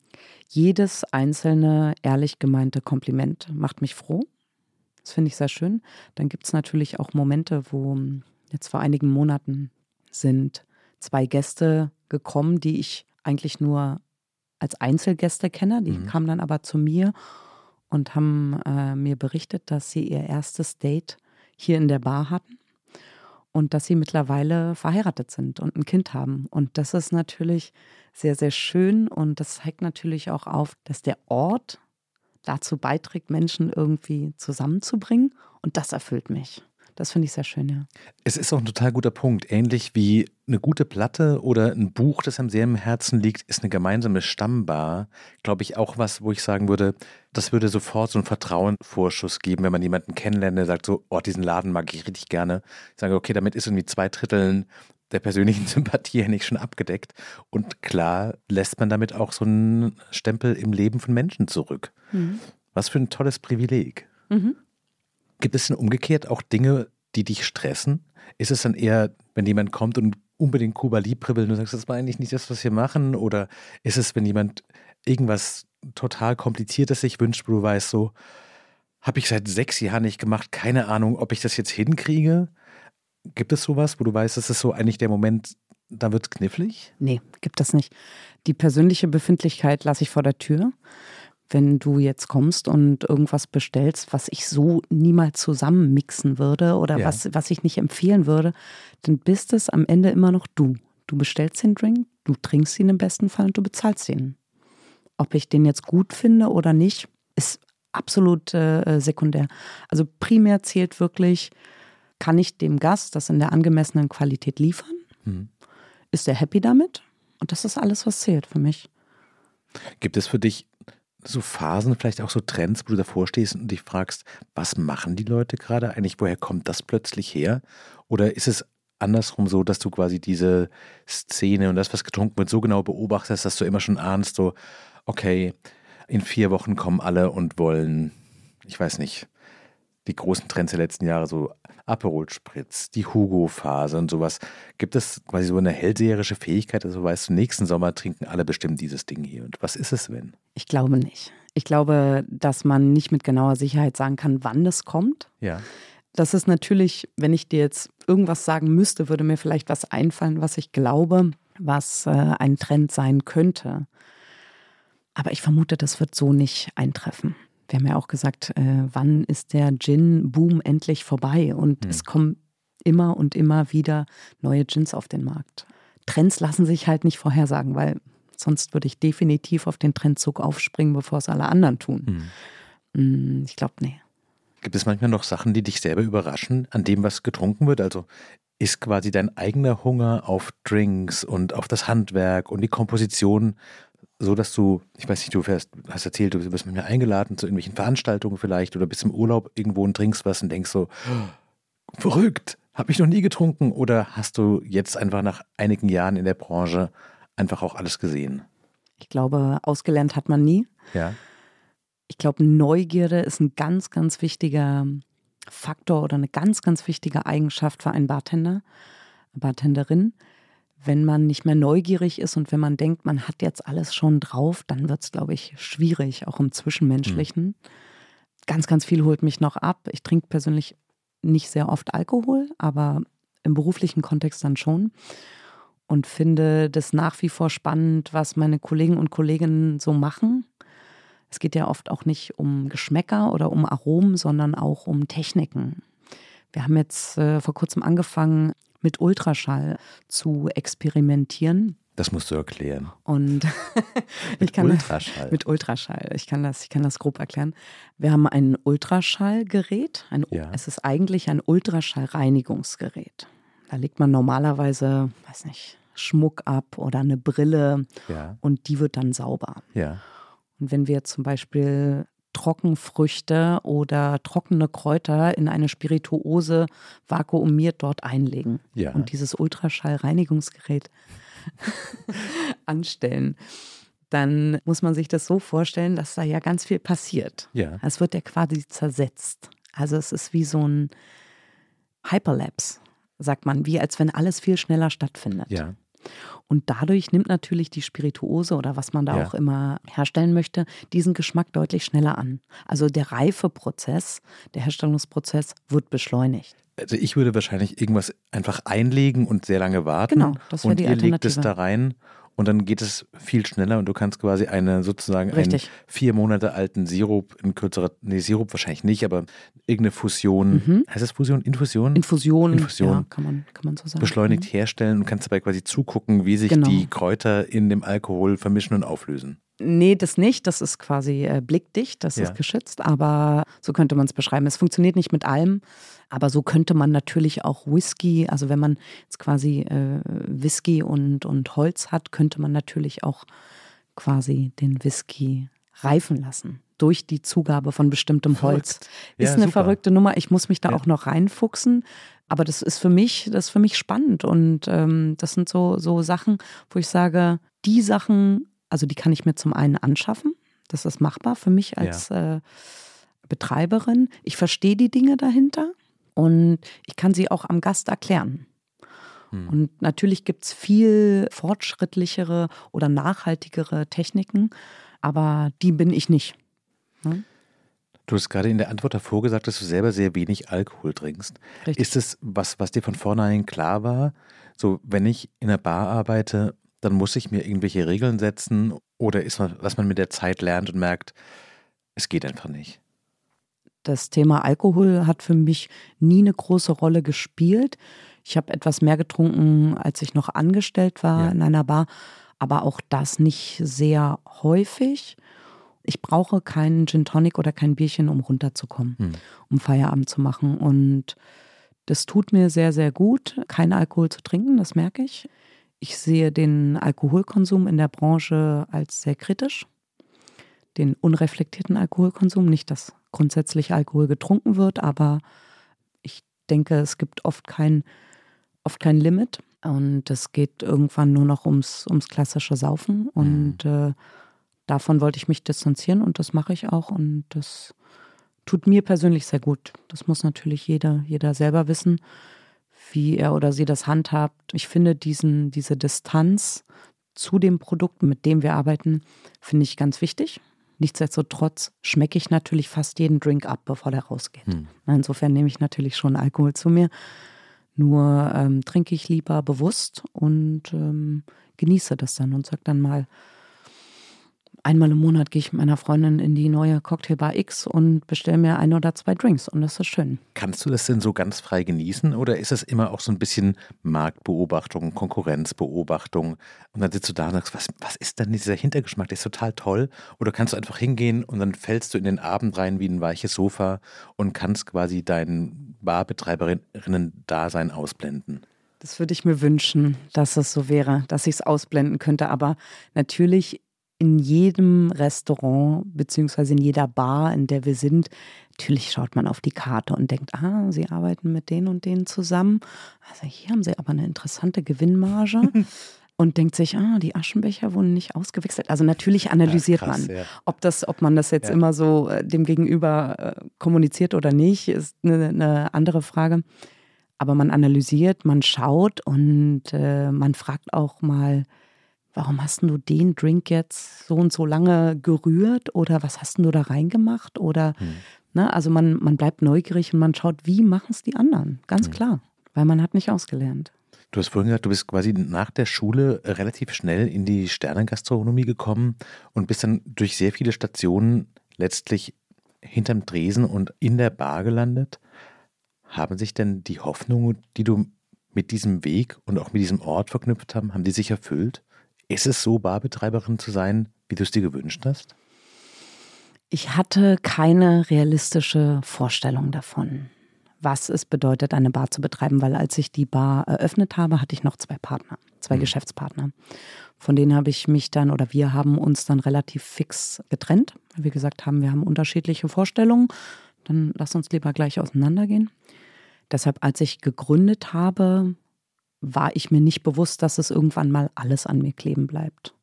jedes einzelne ehrlich gemeinte Kompliment macht mich froh. Das finde ich sehr schön. Dann gibt es natürlich auch Momente, wo ähm, jetzt vor einigen Monaten sind zwei Gäste gekommen, die ich eigentlich nur als Einzelgäste kenne. Die mhm. kamen dann aber zu mir und haben äh, mir berichtet, dass sie ihr erstes Date hier in der Bar hatten und dass sie mittlerweile verheiratet sind und ein Kind haben. Und das ist natürlich sehr, sehr schön und das zeigt natürlich auch auf, dass der Ort dazu beiträgt, Menschen irgendwie zusammenzubringen und das erfüllt mich. Das finde ich sehr schön, ja. Es ist auch ein total guter Punkt. Ähnlich wie eine gute Platte oder ein Buch, das einem sehr im Herzen liegt, ist eine gemeinsame Stammbar, glaube ich, auch was, wo ich sagen würde, das würde sofort so einen Vertrauenvorschuss geben, wenn man jemanden kennenlernt, der sagt so, oh, diesen Laden mag ich richtig gerne. Ich sage, okay, damit ist irgendwie zwei Dritteln der persönlichen Sympathie nicht schon abgedeckt. Und klar lässt man damit auch so einen Stempel im Leben von Menschen zurück. Mhm. Was für ein tolles Privileg. Mhm. Gibt es denn umgekehrt auch Dinge, die dich stressen? Ist es dann eher, wenn jemand kommt und unbedingt Kuba Libre will und du sagst, das war eigentlich nicht das, was wir machen? Oder ist es, wenn jemand irgendwas total Kompliziertes sich wünscht, wo du weißt, so, habe ich seit sechs Jahren nicht gemacht, keine Ahnung, ob ich das jetzt hinkriege? Gibt es sowas, wo du weißt, das ist so eigentlich der Moment, da wird es knifflig? Nee, gibt es nicht. Die persönliche Befindlichkeit lasse ich vor der Tür wenn du jetzt kommst und irgendwas bestellst, was ich so niemals zusammenmixen würde oder ja. was, was ich nicht empfehlen würde, dann bist es am Ende immer noch du. Du bestellst den Drink, du trinkst ihn im besten Fall und du bezahlst ihn. Ob ich den jetzt gut finde oder nicht, ist absolut äh, sekundär. Also primär zählt wirklich, kann ich dem Gast das in der angemessenen Qualität liefern? Mhm. Ist er happy damit? Und das ist alles, was zählt für mich. Gibt es für dich so Phasen, vielleicht auch so Trends, wo du davor stehst und dich fragst, was machen die Leute gerade eigentlich? Woher kommt das plötzlich her? Oder ist es andersrum so, dass du quasi diese Szene und das, was getrunken wird, so genau beobachtest, dass du immer schon ahnst, so, okay, in vier Wochen kommen alle und wollen, ich weiß nicht, die großen Trends der letzten Jahre, so Aperol Spritz, die Hugo-Phase und sowas. Gibt es quasi so eine hellseherische Fähigkeit, also weißt du, nächsten Sommer trinken alle bestimmt dieses Ding hier. Und was ist es, wenn? Ich glaube nicht. Ich glaube, dass man nicht mit genauer Sicherheit sagen kann, wann es kommt. Ja. Das ist natürlich, wenn ich dir jetzt irgendwas sagen müsste, würde mir vielleicht was einfallen, was ich glaube, was äh, ein Trend sein könnte. Aber ich vermute, das wird so nicht eintreffen wir haben ja auch gesagt, äh, wann ist der Gin-Boom endlich vorbei? Und hm. es kommen immer und immer wieder neue Gins auf den Markt. Trends lassen sich halt nicht vorhersagen, weil sonst würde ich definitiv auf den Trendzug aufspringen, bevor es alle anderen tun. Hm. Ich glaube, nee. Gibt es manchmal noch Sachen, die dich selber überraschen an dem, was getrunken wird? Also ist quasi dein eigener Hunger auf Drinks und auf das Handwerk und die Komposition so, dass du, ich weiß nicht, du fährst, hast erzählt, du bist mit mir eingeladen zu irgendwelchen Veranstaltungen vielleicht oder bist im Urlaub irgendwo und trinkst was und denkst so, verrückt, habe ich noch nie getrunken oder hast du jetzt einfach nach einigen Jahren in der Branche einfach auch alles gesehen? Ich glaube, ausgelernt hat man nie. Ja. Ich glaube, Neugierde ist ein ganz, ganz wichtiger Faktor oder eine ganz, ganz wichtige Eigenschaft für einen Bartender, Bartenderin wenn man nicht mehr neugierig ist und wenn man denkt, man hat jetzt alles schon drauf, dann wird es, glaube ich, schwierig, auch im Zwischenmenschlichen. Mhm. Ganz, ganz viel holt mich noch ab. Ich trinke persönlich nicht sehr oft Alkohol, aber im beruflichen Kontext dann schon. Und finde das nach wie vor spannend, was meine Kollegen und Kolleginnen so machen. Es geht ja oft auch nicht um Geschmäcker oder um Aromen, sondern auch um Techniken. Wir haben jetzt äh, vor kurzem angefangen, mit Ultraschall zu experimentieren. Das musst du erklären. Und ich kann Ultraschall. mit Ultraschall. Ich kann das, ich kann das grob erklären. Wir haben ein Ultraschallgerät. Ein, ja. Es ist eigentlich ein Ultraschallreinigungsgerät. Da legt man normalerweise, weiß nicht, Schmuck ab oder eine Brille ja. und die wird dann sauber. Ja. Und wenn wir zum Beispiel Trockenfrüchte oder trockene Kräuter in eine Spirituose vakuumiert dort einlegen ja. und dieses Ultraschallreinigungsgerät anstellen. dann muss man sich das so vorstellen, dass da ja ganz viel passiert. Ja. Es wird ja quasi zersetzt. Also es ist wie so ein Hyperlapse, sagt man, wie als wenn alles viel schneller stattfindet. Ja. Und dadurch nimmt natürlich die Spirituose oder was man da Ja. auch immer herstellen möchte, diesen Geschmack deutlich schneller an. Also der Reifeprozess, der Herstellungsprozess wird beschleunigt. Also ich würde wahrscheinlich irgendwas einfach einlegen und sehr lange warten. Genau, das wäre und die ihr legt es Alternative. da rein und dann geht es viel schneller und du kannst quasi eine sozusagen einen Richtig. vier Monate alten Sirup in kürzerer, nee, Sirup wahrscheinlich nicht, aber irgendeine Fusion, Mhm. heißt das Fusion? Infusion? Infusion, Infusion. Ja, kann, man, kann man so sagen. beschleunigt herstellen und kannst dabei quasi zugucken, wie sich Genau. die Kräuter in dem Alkohol vermischen und auflösen. Nee, das nicht. Das ist quasi äh, blickdicht, das Ja. ist geschützt, aber so könnte man es beschreiben. Es funktioniert nicht mit allem, aber so könnte man natürlich auch Whisky, also wenn man jetzt quasi äh, Whisky und, und Holz hat, könnte man natürlich auch quasi den Whisky reifen lassen durch die Zugabe von bestimmtem Holz. Verrückt. Ist Ja, eine super. verrückte Nummer. Ich muss mich da Ja. auch noch reinfuchsen. Aber das ist für mich, das ist für mich spannend. Und ähm, das sind so, so Sachen, wo ich sage, die Sachen, also die kann ich mir zum einen anschaffen. Das ist machbar für mich als äh, Betreiberin. Ich verstehe die Dinge dahinter und ich kann sie auch am Gast erklären. Hm. Und natürlich gibt es viel fortschrittlichere oder nachhaltigere Techniken, aber die bin ich nicht. Du hast gerade in der Antwort davor gesagt, dass du selber sehr wenig Alkohol trinkst. Richtig. Ist es was, was dir von vornherein klar war? So, wenn ich in einer Bar arbeite, dann muss ich mir irgendwelche Regeln setzen oder ist was, was man mit der Zeit lernt und merkt, es geht einfach nicht. Das Thema Alkohol hat für mich nie eine große Rolle gespielt. Ich habe etwas mehr getrunken, als ich noch angestellt war Ja. in einer Bar, aber auch das nicht sehr häufig. Ich brauche keinen Gin Tonic oder kein Bierchen, um runterzukommen, Hm. um Feierabend zu machen. Und das tut mir sehr, sehr gut, keinen Alkohol zu trinken, das merke ich. Ich sehe den Alkoholkonsum in der Branche als sehr kritisch. Den unreflektierten Alkoholkonsum, nicht, dass grundsätzlich Alkohol getrunken wird, aber ich denke, es gibt oft kein, oft kein Limit. Und es geht irgendwann nur noch ums, ums klassische Saufen. Und äh, davon wollte ich mich distanzieren und das mache ich auch. Und das tut mir persönlich sehr gut. Das muss natürlich jeder, jeder selber wissen, wie er oder sie das handhabt. Ich finde diesen, diese Distanz zu dem Produkt, mit dem wir arbeiten, finde ich ganz wichtig. Nichtsdestotrotz schmecke ich natürlich fast jeden Drink ab, bevor der rausgeht. Hm. Insofern nehme ich natürlich schon Alkohol zu mir. Nur ähm, trinke ich lieber bewusst und ähm, genieße das dann und sage dann mal, einmal im Monat gehe ich mit meiner Freundin in die neue Cocktailbar X und bestelle mir ein oder zwei Drinks und das ist schön. Kannst du das denn so ganz frei genießen oder ist es immer auch so ein bisschen Marktbeobachtung, Konkurrenzbeobachtung und dann sitzt du da und sagst, was, was ist denn dieser Hintergeschmack, der ist total toll oder kannst du einfach hingehen und dann fällst du in den Abend rein wie ein weiches Sofa und kannst quasi dein Barbetreiberinnen-Dasein ausblenden? Das würde ich mir wünschen, dass es so wäre, dass ich es ausblenden könnte. Aber natürlich in jedem Restaurant beziehungsweise in jeder Bar, in der wir sind, natürlich schaut man auf die Karte und denkt, ah, sie arbeiten mit denen und denen zusammen. Also hier haben sie aber eine interessante Gewinnmarge. Und denkt sich, ah, die Aschenbecher wurden nicht ausgewechselt. Also natürlich analysiert Ja, krass, man. ja. Ob, das, ob man das jetzt Ja. immer so äh, dem Gegenüber äh, kommuniziert oder nicht, ist eine, eine andere Frage. Aber man analysiert, man schaut und äh, man fragt auch mal, warum hast du den Drink jetzt so und so lange gerührt oder was hast du da reingemacht? Oder, Hm. ne, also man, man bleibt neugierig und man schaut, wie machen es die anderen? Ganz Hm. klar, weil man hat nicht ausgelernt. Du hast vorhin gesagt, du bist quasi nach der Schule relativ schnell in die Sternengastronomie gekommen und bist dann durch sehr viele Stationen letztlich hinterm Tresen und in der Bar gelandet. Haben sich denn die Hoffnungen, die du mit diesem Weg und auch mit diesem Ort verknüpft haben, haben die sich erfüllt? Ist es so, Barbetreiberin zu sein, wie du es dir gewünscht hast? Ich hatte keine realistische Vorstellung davon, was es bedeutet, eine Bar zu betreiben, weil als ich die Bar eröffnet habe, hatte ich noch zwei Partner, zwei Mhm. Geschäftspartner. Von denen habe ich mich dann oder wir haben uns dann relativ fix getrennt, weil wir gesagt haben, wir haben unterschiedliche Vorstellungen, dann lass uns lieber gleich auseinandergehen. Deshalb, als ich gegründet habe, war ich mir nicht bewusst, dass es irgendwann mal alles an mir kleben bleibt.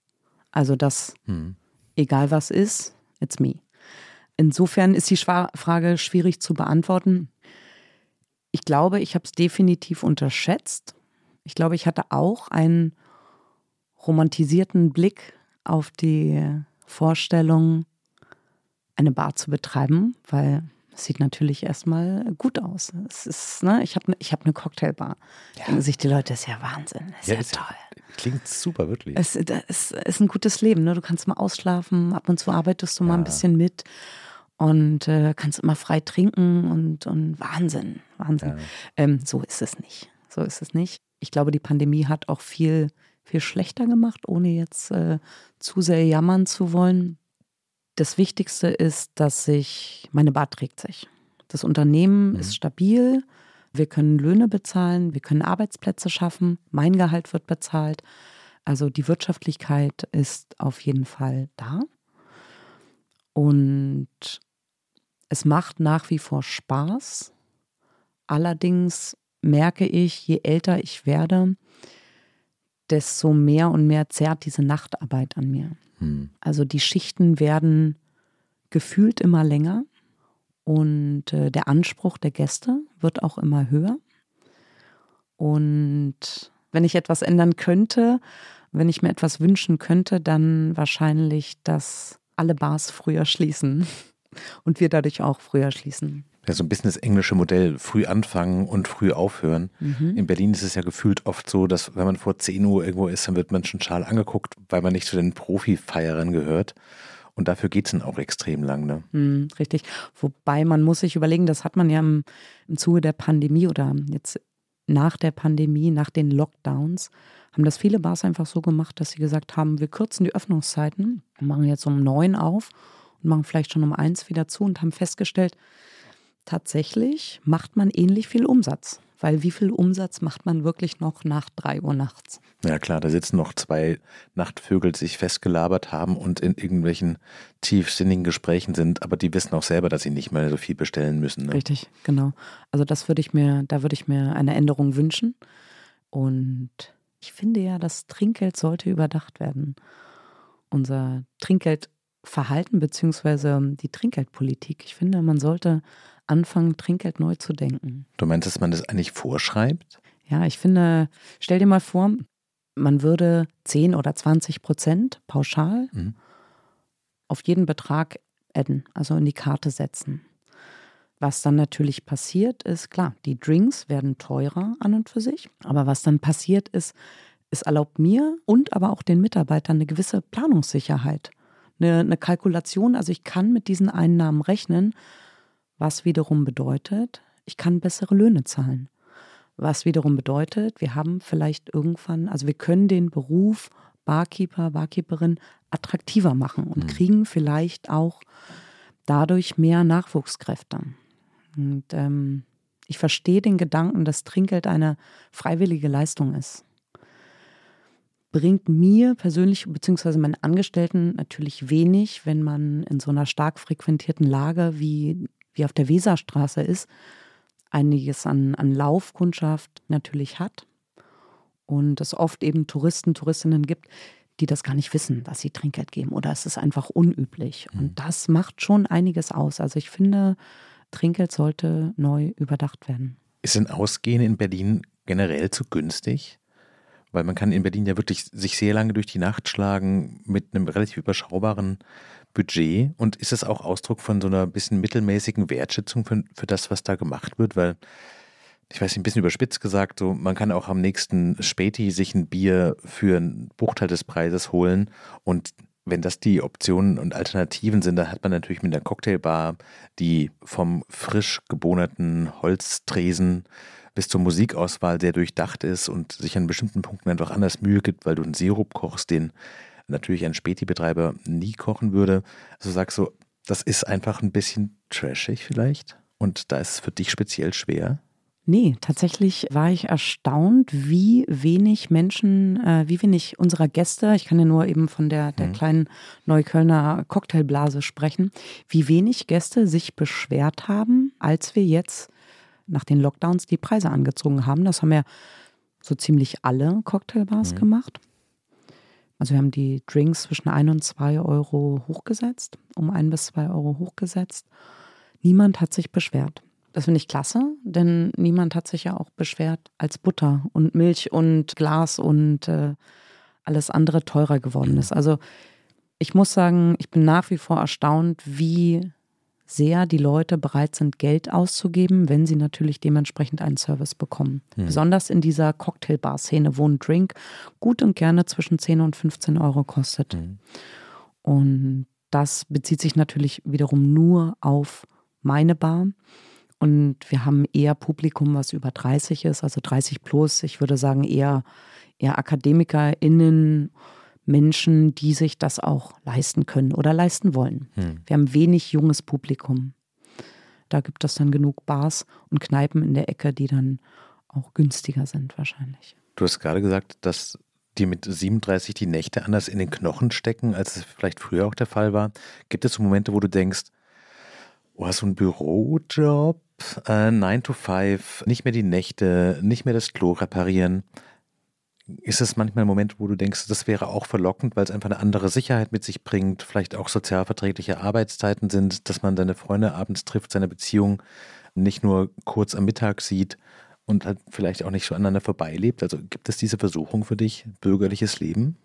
Also das, hm. egal was ist, it's me. Insofern ist die Frage schwierig zu beantworten. Ich glaube, ich habe es definitiv unterschätzt. Ich glaube, ich hatte auch einen romantisierten Blick auf die Vorstellung, eine Bar zu betreiben, weil sieht natürlich erstmal gut aus. Es ist, ne, ich habe ich hab eine Cocktailbar. Ja. Denken sich die Leute, das ist ja Wahnsinn, das ist ja, ja ist, toll. Klingt super, wirklich. Es, es ist ein gutes Leben. Ne? Du kannst mal ausschlafen, ab und zu arbeitest du mal ein bisschen mit und äh, kannst immer frei trinken und, und Wahnsinn, Wahnsinn. Ja. Ähm, so ist es nicht. So ist es nicht. Ich glaube, die Pandemie hat auch viel, viel schlechter gemacht, ohne jetzt äh, zu sehr jammern zu wollen. Das Wichtigste ist, dass sich, meine Bar trägt sich. Das Unternehmen mhm. ist stabil. Wir können Löhne bezahlen, wir können Arbeitsplätze schaffen, mein Gehalt wird bezahlt. Also die Wirtschaftlichkeit ist auf jeden Fall da. Und es macht nach wie vor Spaß. Allerdings merke ich, je älter ich werde, desto mehr und mehr zerrt diese Nachtarbeit an mir. Hm. Also die Schichten werden gefühlt immer länger und äh, der Anspruch der Gäste wird auch immer höher. Und wenn ich etwas ändern könnte, wenn ich mir etwas wünschen könnte, dann wahrscheinlich, dass alle Bars früher schließen und wir dadurch auch früher schließen. Ja, so ein bisschen das englische Modell, früh anfangen und früh aufhören. Mhm. In Berlin ist es ja gefühlt oft so, dass wenn man vor 10 Uhr irgendwo ist, dann wird man schon schal angeguckt, weil man nicht zu den Profi-Feierern gehört. Und dafür geht es dann auch extrem lang. Ne? Mhm, richtig. Wobei man muss sich überlegen, das hat man ja im, im Zuge der Pandemie oder jetzt nach der Pandemie, nach den Lockdowns, haben das viele Bars einfach so gemacht, dass sie gesagt haben, wir kürzen die Öffnungszeiten, machen jetzt um neun auf und machen vielleicht schon um eins wieder zu und haben festgestellt, tatsächlich macht man ähnlich viel Umsatz. Weil wie viel Umsatz macht man wirklich noch nach drei Uhr nachts? Ja klar, da sitzen noch zwei Nachtvögel, die sich festgelabert haben und in irgendwelchen tiefsinnigen Gesprächen sind, aber die wissen auch selber, dass sie nicht mehr so viel bestellen müssen. Ne? Richtig, genau. Also das würde ich mir, da würde ich mir eine Änderung wünschen. Und ich finde ja, das Trinkgeld sollte überdacht werden. Unser Trinkgeldverhalten bzw. die Trinkgeldpolitik. Ich finde, man sollte anfangen, Trinkgeld neu zu denken. Du meinst, dass man das eigentlich vorschreibt? Ja, ich finde, stell dir mal vor, man würde 10 oder 20 Prozent pauschal mhm. auf jeden Betrag adden, also in die Karte setzen. Was dann natürlich passiert ist, klar, die Drinks werden teurer an und für sich, aber was dann passiert ist, es erlaubt mir und aber auch den Mitarbeitern eine gewisse Planungssicherheit, eine, eine Kalkulation. Also ich kann mit diesen Einnahmen rechnen, was wiederum bedeutet, ich kann bessere Löhne zahlen. Was wiederum bedeutet, wir haben vielleicht irgendwann, also wir können den Beruf Barkeeper, Barkeeperin attraktiver machen und mhm. kriegen vielleicht auch dadurch mehr Nachwuchskräfte. Und ähm, ich verstehe den Gedanken, dass Trinkgeld eine freiwillige Leistung ist. Bringt mir persönlich bzw. meinen Angestellten natürlich wenig, wenn man in so einer stark frequentierten Lage wie wie auf der Weserstraße ist, einiges an, an Laufkundschaft natürlich hat und es oft eben Touristen, Touristinnen gibt, die das gar nicht wissen, dass sie Trinkgeld geben oder es ist einfach unüblich. Mhm. Und das macht schon einiges aus. Also ich finde, Trinkgeld sollte neu überdacht werden. Ist ein Ausgehen in Berlin generell zu günstig? Weil man kann in Berlin ja wirklich sich sehr lange durch die Nacht schlagen mit einem relativ überschaubaren Budget und ist es auch Ausdruck von so einer bisschen mittelmäßigen Wertschätzung für, für das, was da gemacht wird? Weil, ich weiß nicht, ein bisschen überspitzt gesagt, so, man kann auch am nächsten Späti sich ein Bier für einen Bruchteil des Preises holen und wenn das die Optionen und Alternativen sind, dann hat man natürlich mit der Cocktailbar, die vom frisch gebohnerten Holztresen bis zur Musikauswahl sehr durchdacht ist und sich an bestimmten Punkten einfach anders Mühe gibt, weil du einen Sirup kochst, den natürlich ein Späti-Betreiber nie kochen würde. Also sagst du, das ist einfach ein bisschen trashig vielleicht und da ist es für dich speziell schwer? Nee, tatsächlich war ich erstaunt, wie wenig Menschen, äh, wie wenig unserer Gäste, ich kann ja nur eben von der, der mhm. kleinen Neuköllner Cocktailblase sprechen, wie wenig Gäste sich beschwert haben, als wir jetzt nach den Lockdowns die Preise angezogen haben. Das haben ja so ziemlich alle Cocktailbars mhm. gemacht Also wir haben die Drinks zwischen 1 und 2 Euro hochgesetzt, um 1 bis 2 Euro hochgesetzt. Niemand hat sich beschwert. Das finde ich klasse, denn niemand hat sich ja auch beschwert, als Butter und Milch und Glas und äh, alles andere teurer geworden ist. Also ich muss sagen, ich bin nach wie vor erstaunt, wie sehr die Leute bereit sind, Geld auszugeben, wenn sie natürlich dementsprechend einen Service bekommen. Hm. Besonders in dieser Cocktailbar-Szene, wo ein Drink gut und gerne zwischen 10 und 15 Euro kostet. Hm. Und das bezieht sich natürlich wiederum nur auf meine Bar. Und wir haben eher Publikum, was über 30 ist, also 30 plus. Ich würde sagen eher, eher AkademikerInnen Menschen, die sich das auch leisten können oder leisten wollen. Hm. Wir haben wenig junges Publikum. Da gibt es dann genug Bars und Kneipen in der Ecke, die dann auch günstiger sind wahrscheinlich. Du hast gerade gesagt, dass die mit 37 die Nächte anders in den Knochen stecken, als es vielleicht früher auch der Fall war. Gibt es so Momente, wo du denkst, oh, so ein Bürojob, äh, 9 to 5, nicht mehr die Nächte, nicht mehr das Klo reparieren. Ist es manchmal ein Moment, wo du denkst, das wäre auch verlockend, weil es einfach eine andere Sicherheit mit sich bringt, vielleicht auch sozialverträgliche Arbeitszeiten sind, dass man seine Freunde abends trifft, seine Beziehung nicht nur kurz am Mittag sieht und halt vielleicht auch nicht so aneinander vorbeilebt? Also gibt es diese Versuchung für dich, bürgerliches Leben?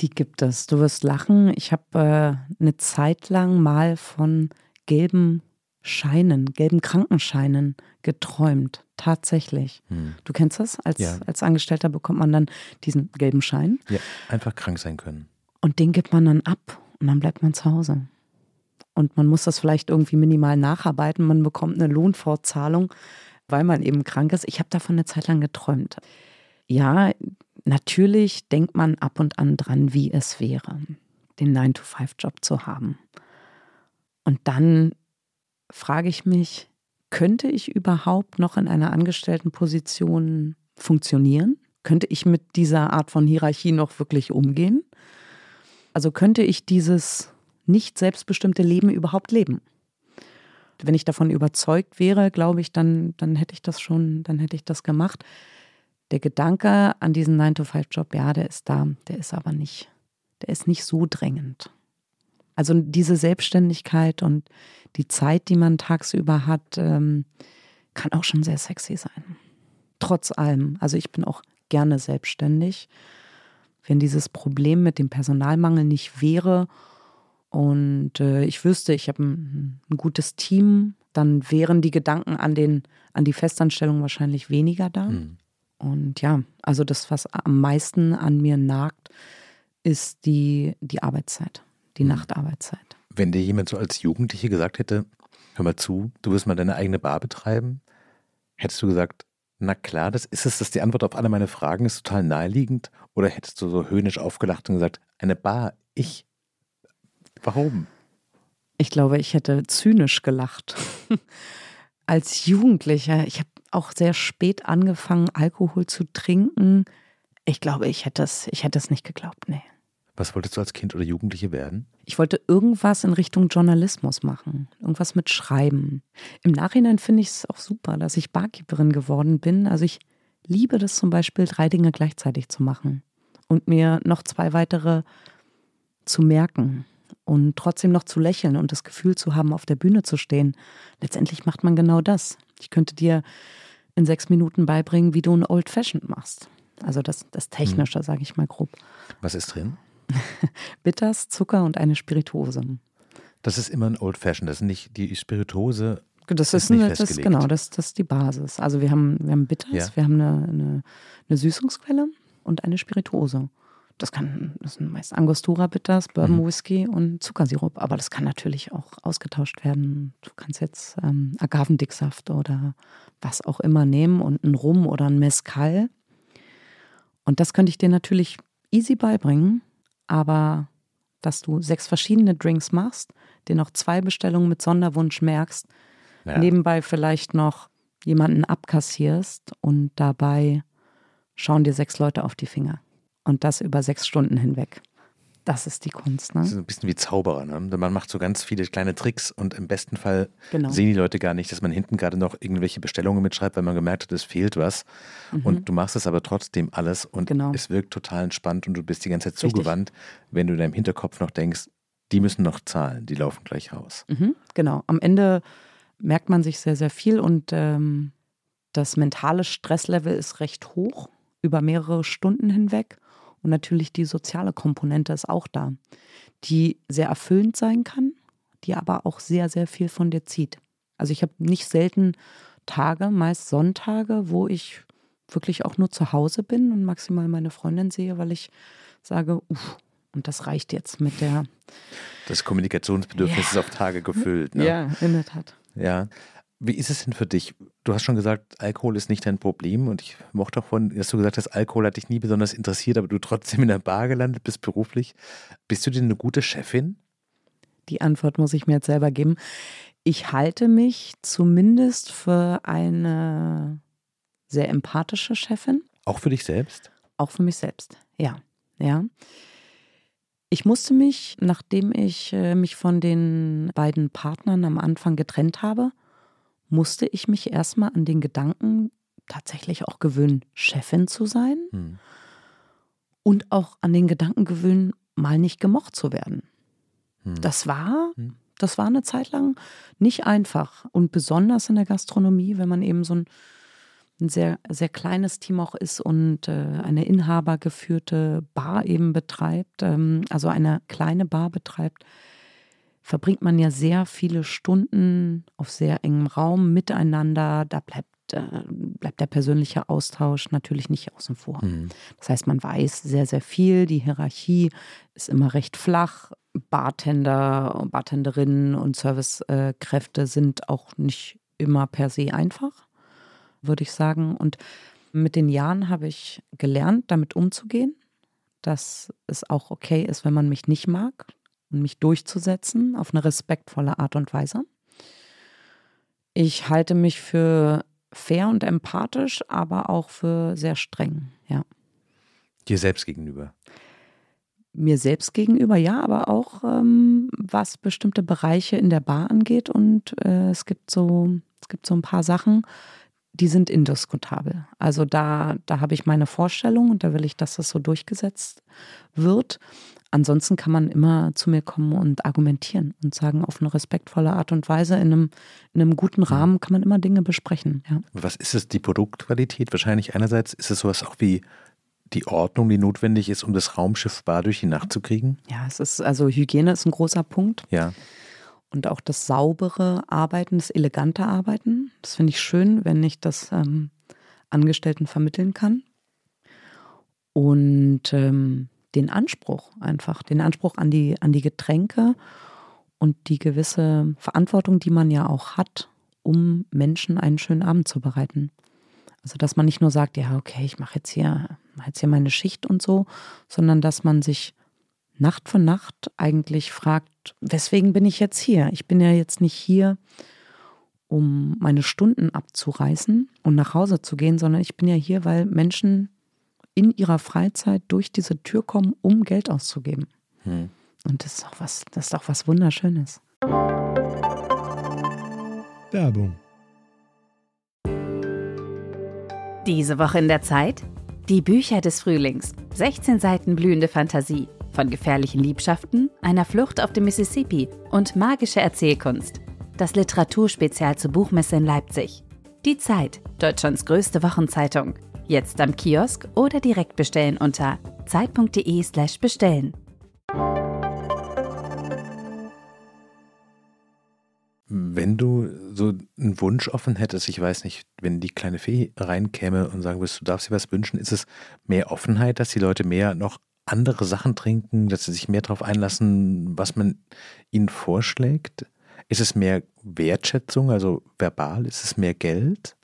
Die gibt es. Du wirst lachen. Ich habe äh, eine Zeit lang mal von gelben Scheinen, gelben Krankenscheinen geträumt. Tatsächlich. Hm. Du kennst das? Als, ja. als Angestellter bekommt man dann diesen gelben Schein. Ja, einfach krank sein können. Und den gibt man dann ab und dann bleibt man zu Hause. Und man muss das vielleicht irgendwie minimal nacharbeiten. Man bekommt eine Lohnfortzahlung, weil man eben krank ist. Ich habe davon eine Zeit lang geträumt. Ja, natürlich denkt man ab und an dran, wie es wäre, den 9-to-5-Job zu haben. Und dann frage ich mich, könnte ich überhaupt noch in einer Angestelltenposition funktionieren? Könnte ich mit dieser Art von Hierarchie noch wirklich umgehen? Also könnte ich dieses nicht selbstbestimmte Leben überhaupt leben? Wenn ich davon überzeugt wäre, glaube ich, dann, dann hätte ich das schon, dann hätte ich das gemacht. Der Gedanke an diesen 9-to-5-Job, ja, der ist da, der ist aber nicht, der ist nicht so drängend. Also diese Selbstständigkeit und die Zeit, die man tagsüber hat, ähm, kann auch schon sehr sexy sein. Trotz allem. Also ich bin auch gerne selbstständig. Wenn dieses Problem mit dem Personalmangel nicht wäre und äh, ich wüsste, ich habe ein, ein, gutes Team, dann wären die Gedanken an, den, an die Festanstellung wahrscheinlich weniger da. Mhm. Und ja, also das, was am meisten an mir nagt, ist die, die Arbeitszeit die. Nachtarbeitszeit. Wenn dir jemand so als Jugendliche gesagt hätte, hör mal zu, du wirst mal deine eigene Bar betreiben, hättest du gesagt, na klar, das ist es, dass die Antwort auf alle meine Fragen ist total naheliegend? Oder hättest du so höhnisch aufgelacht und gesagt, eine Bar, ich, warum? Ich glaube, ich hätte zynisch gelacht. Als Jugendlicher, ich habe auch sehr spät angefangen, Alkohol zu trinken. Ich glaube, ich hätte es, ich hätte es nicht geglaubt, nee. Was wolltest du als Kind oder Jugendliche werden? Ich wollte irgendwas in Richtung Journalismus machen, irgendwas mit Schreiben. Im Nachhinein finde ich es auch super, dass ich Barkeeperin geworden bin. Also ich liebe das zum Beispiel, drei Dinge gleichzeitig zu machen und mir noch zwei weitere zu merken und trotzdem noch zu lächeln und das Gefühl zu haben, auf der Bühne zu stehen. Letztendlich macht man genau das. Ich könnte dir in sechs Minuten beibringen, wie du ein Old Fashioned machst. Also das, das Technische, hm. sage ich mal grob. Was ist drin? Bitters, Zucker und eine Spirituose. Das ist immer ein Old Fashioned, das ist nicht die Spirituose. Das ist, ist eine, das, genau, das, das ist die Basis. Also wir haben, wir haben Bitters, ja. wir haben eine, eine, eine, Süßungsquelle und eine Spirituose. Das kann, das sind meist Angostura Bitters, Bourbon mhm. Whisky und Zuckersirup. Aber das kann natürlich auch ausgetauscht werden. Du kannst jetzt ähm, Agavendicksaft oder was auch immer nehmen und einen Rum oder ein Mezcal. Und das könnte ich dir natürlich easy beibringen aber dass du sechs verschiedene Drinks machst, dir noch zwei Bestellungen mit Sonderwunsch merkst, ja. nebenbei vielleicht noch jemanden abkassierst und dabei schauen dir sechs Leute auf die Finger. Und das über sechs Stunden hinweg. Das ist die Kunst, ne? Das ist ein bisschen wie Zauberer, ne? Man macht so ganz viele kleine Tricks und im besten Fall Genau. sehen die Leute gar nicht, dass man hinten gerade noch irgendwelche Bestellungen mitschreibt, weil man gemerkt hat, es fehlt was. Und du machst es aber trotzdem alles und Mhm. Genau. es wirkt total entspannt und du bist die ganze Zeit Richtig. zugewandt, wenn du in deinem Hinterkopf noch denkst, die müssen noch zahlen, die laufen gleich raus. Mhm, genau. Am Ende merkt man sich sehr, sehr viel und ähm, das mentale Stresslevel ist recht hoch über mehrere Stunden hinweg. Und natürlich die soziale Komponente ist auch da, die sehr erfüllend sein kann, die aber auch sehr, sehr viel von dir zieht. Also ich habe nicht selten Tage, meist Sonntage, wo ich wirklich auch nur zu Hause bin und maximal meine Freundin sehe, weil ich sage, uff, und das reicht jetzt mit der. Das Kommunikationsbedürfnis ist auf Tage gefüllt. Ne? Ja, in der Tat. Ja. Wie ist es denn für dich? Du hast schon gesagt, Alkohol ist nicht dein Problem und ich mochte auch von, dass du gesagt hast, Alkohol hat dich nie besonders interessiert, aber du trotzdem in der Bar gelandet bist beruflich. Bist du denn eine gute Chefin? Die Antwort muss ich mir jetzt selber geben. Ich halte mich zumindest für eine sehr empathische Chefin, Auch für dich selbst? auch für mich selbst. Ja, ja. Ich musste mich, nachdem ich äh, mich von den beiden Partnern am Anfang getrennt habe, musste ich mich erstmal an den Gedanken tatsächlich auch gewöhnen, Chefin zu sein Hm. und auch an den Gedanken gewöhnen, mal nicht gemocht zu werden. Hm. Das war, Hm. das war eine Zeit lang nicht einfach. Und besonders in der Gastronomie, wenn man eben so ein, ein sehr, sehr kleines Team auch ist und äh, eine inhabergeführte Bar eben betreibt, ähm, also eine kleine Bar betreibt, verbringt man ja sehr viele Stunden auf sehr engem Raum miteinander. Da bleibt, äh, bleibt der persönliche Austausch natürlich nicht außen vor. Hm. Das heißt, man weiß sehr, sehr viel. Die Hierarchie ist immer recht flach. Bartender, Bartenderinnen und Servicekräfte sind auch nicht immer per se einfach, würde ich sagen. Und mit den Jahren habe ich gelernt, damit umzugehen, dass es auch okay ist, wenn man mich nicht mag und mich durchzusetzen auf eine respektvolle Art und Weise. Ich halte mich für fair und empathisch, aber auch für sehr streng, ja. Dir selbst gegenüber. mir selbst gegenüber, ja, aber auch ähm, was bestimmte Bereiche in der Bar angeht. Und äh, es gibt so, es gibt so ein paar Sachen, die sind indiskutabel. Also da, da habe ich meine Vorstellung und da will ich, dass das so durchgesetzt wird. Ansonsten kann man immer zu mir kommen und argumentieren und sagen, auf eine respektvolle Art und Weise, in einem, in einem guten Rahmen kann man immer Dinge besprechen. Ja. Was ist es, die Produktqualität? Wahrscheinlich einerseits ist es sowas auch wie die Ordnung, die notwendig ist, um das Raumschiff Bar durch die Nacht zu kriegen? ja, es ist, also Hygiene ist ein großer Punkt. Ja. Und auch das saubere Arbeiten, das elegante Arbeiten. Das finde ich schön, wenn ich das ähm, Angestellten vermitteln kann. Und ähm, den Anspruch einfach, den Anspruch an die, an die Getränke und die gewisse Verantwortung, die man ja auch hat, um Menschen einen schönen Abend zu bereiten. Also dass man nicht nur sagt, ja, okay, ich mache jetzt hier, mach jetzt hier meine Schicht und so, sondern dass man sich Nacht für Nacht eigentlich fragt, weswegen bin ich jetzt hier? Ich bin ja jetzt nicht hier, um meine Stunden abzureißen und nach Hause zu gehen, sondern ich bin ja hier, weil Menschen in ihrer Freizeit durch diese Tür kommen, um Geld auszugeben. Hm. Und das ist auch was, das ist auch was Wunderschönes. Werbung. Diese Woche in der Zeit? Die Bücher des Frühlings. 16 Seiten blühende Fantasie. Von gefährlichen Liebschaften, einer Flucht auf dem Mississippi und magische Erzählkunst. Das Literaturspezial zur Buchmesse in Leipzig. Die Zeit, Deutschlands größte Wochenzeitung. Jetzt am Kiosk oder direkt bestellen unter zeit.de/slash bestellen. Wenn du so einen Wunsch offen hättest, ich weiß nicht, wenn die kleine Fee reinkäme und sagen würdest, du darfst dir was wünschen, ist es mehr Offenheit, dass die Leute mehr noch andere Sachen trinken, dass sie sich mehr darauf einlassen, was man ihnen vorschlägt? Ist es mehr Wertschätzung, also verbal? Ist es mehr Geld?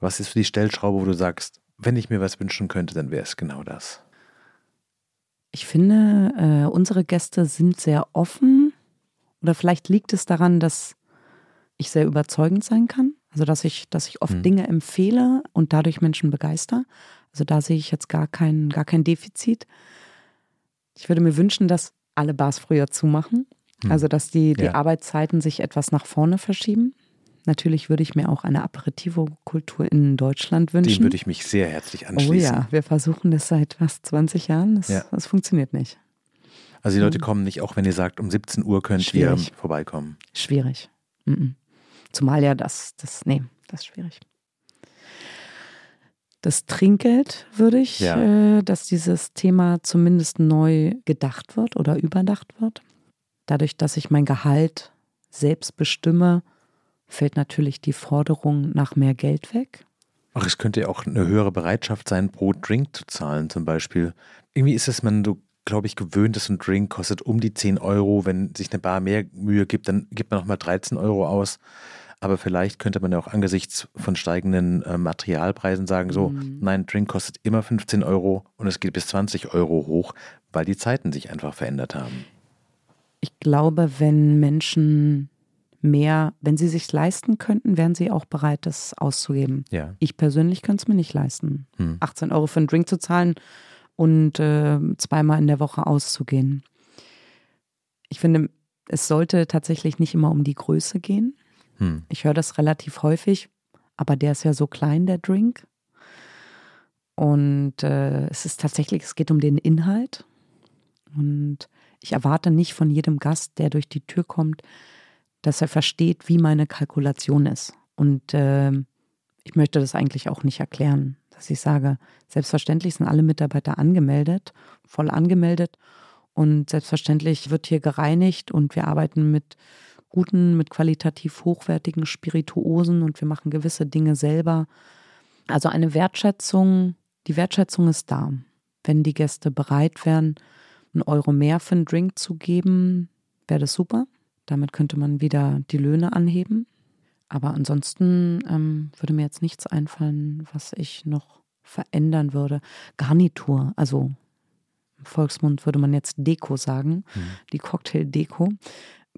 Was ist für die Stellschraube, wo du sagst, wenn ich mir was wünschen könnte, dann wäre es genau das? Ich finde, äh, unsere Gäste sind sehr offen. Oder vielleicht liegt es daran, dass ich sehr überzeugend sein kann. Also dass ich, dass ich oft Mhm. Dinge empfehle und dadurch Menschen begeister. Also da sehe ich jetzt gar kein, gar kein Defizit. Ich würde mir wünschen, dass alle Bars früher zumachen. Hm. Also, dass die, die ja. Arbeitszeiten sich etwas nach vorne verschieben. Natürlich würde ich mir auch eine Aperitivo-Kultur in Deutschland wünschen. Dem würde ich mich sehr herzlich anschließen. Oh ja, wir versuchen das seit fast 20 Jahren. Das, ja. das funktioniert nicht. Also die Leute hm. kommen nicht, auch wenn ihr sagt, um 17 Uhr könnt Schwierig. ihr vorbeikommen. Schwierig. Zumal ja das, das, nee, das ist schwierig. Das Trinkgeld würde ich, ja. äh, dass dieses Thema zumindest neu gedacht wird oder überdacht wird. Dadurch, dass ich mein Gehalt selbst bestimme, fällt natürlich die Forderung nach mehr Geld weg. Ach, es könnte ja auch eine höhere Bereitschaft sein, pro Drink zu zahlen, zum Beispiel. Irgendwie ist es man so, glaube ich, gewöhnt, dass ein Drink kostet um die 10 Euro. Wenn sich eine Bar mehr Mühe gibt, dann gibt man nochmal 13 Euro aus. Aber vielleicht könnte man ja auch angesichts von steigenden äh, Materialpreisen sagen, so, mhm. nein, Drink kostet immer 15 Euro und es geht bis 20 Euro hoch, weil die Zeiten sich einfach verändert haben. Ich glaube, wenn Menschen mehr, wenn sie sich leisten könnten, wären sie auch bereit, das auszugeben. Ja. Ich persönlich könnte es mir nicht leisten, hm. 18 Euro für einen Drink zu zahlen und äh, zweimal in der Woche auszugehen. Ich finde, es sollte tatsächlich nicht immer um die Größe gehen. Hm. Ich höre das relativ häufig, aber der ist ja so klein, der Drink. Und äh, es ist tatsächlich, es geht um den Inhalt. Und ich erwarte nicht von jedem Gast, der durch die Tür kommt, dass er versteht, wie meine Kalkulation ist. Und äh, ich möchte das eigentlich auch nicht erklären, dass ich sage, selbstverständlich sind alle Mitarbeiter angemeldet, voll angemeldet. Und selbstverständlich wird hier gereinigt und wir arbeiten mit guten, mit qualitativ hochwertigen Spirituosen und wir machen gewisse Dinge selber. Also eine Wertschätzung, die Wertschätzung ist da. Wenn die Gäste bereit wären, einen Euro mehr für einen Drink zu geben, wäre das super. Damit könnte man wieder die Löhne anheben. Aber ansonsten ähm, würde mir jetzt nichts einfallen, was ich noch verändern würde. Garnitur, also im Volksmund würde man jetzt Deko sagen, mhm. die Cocktail-Deko.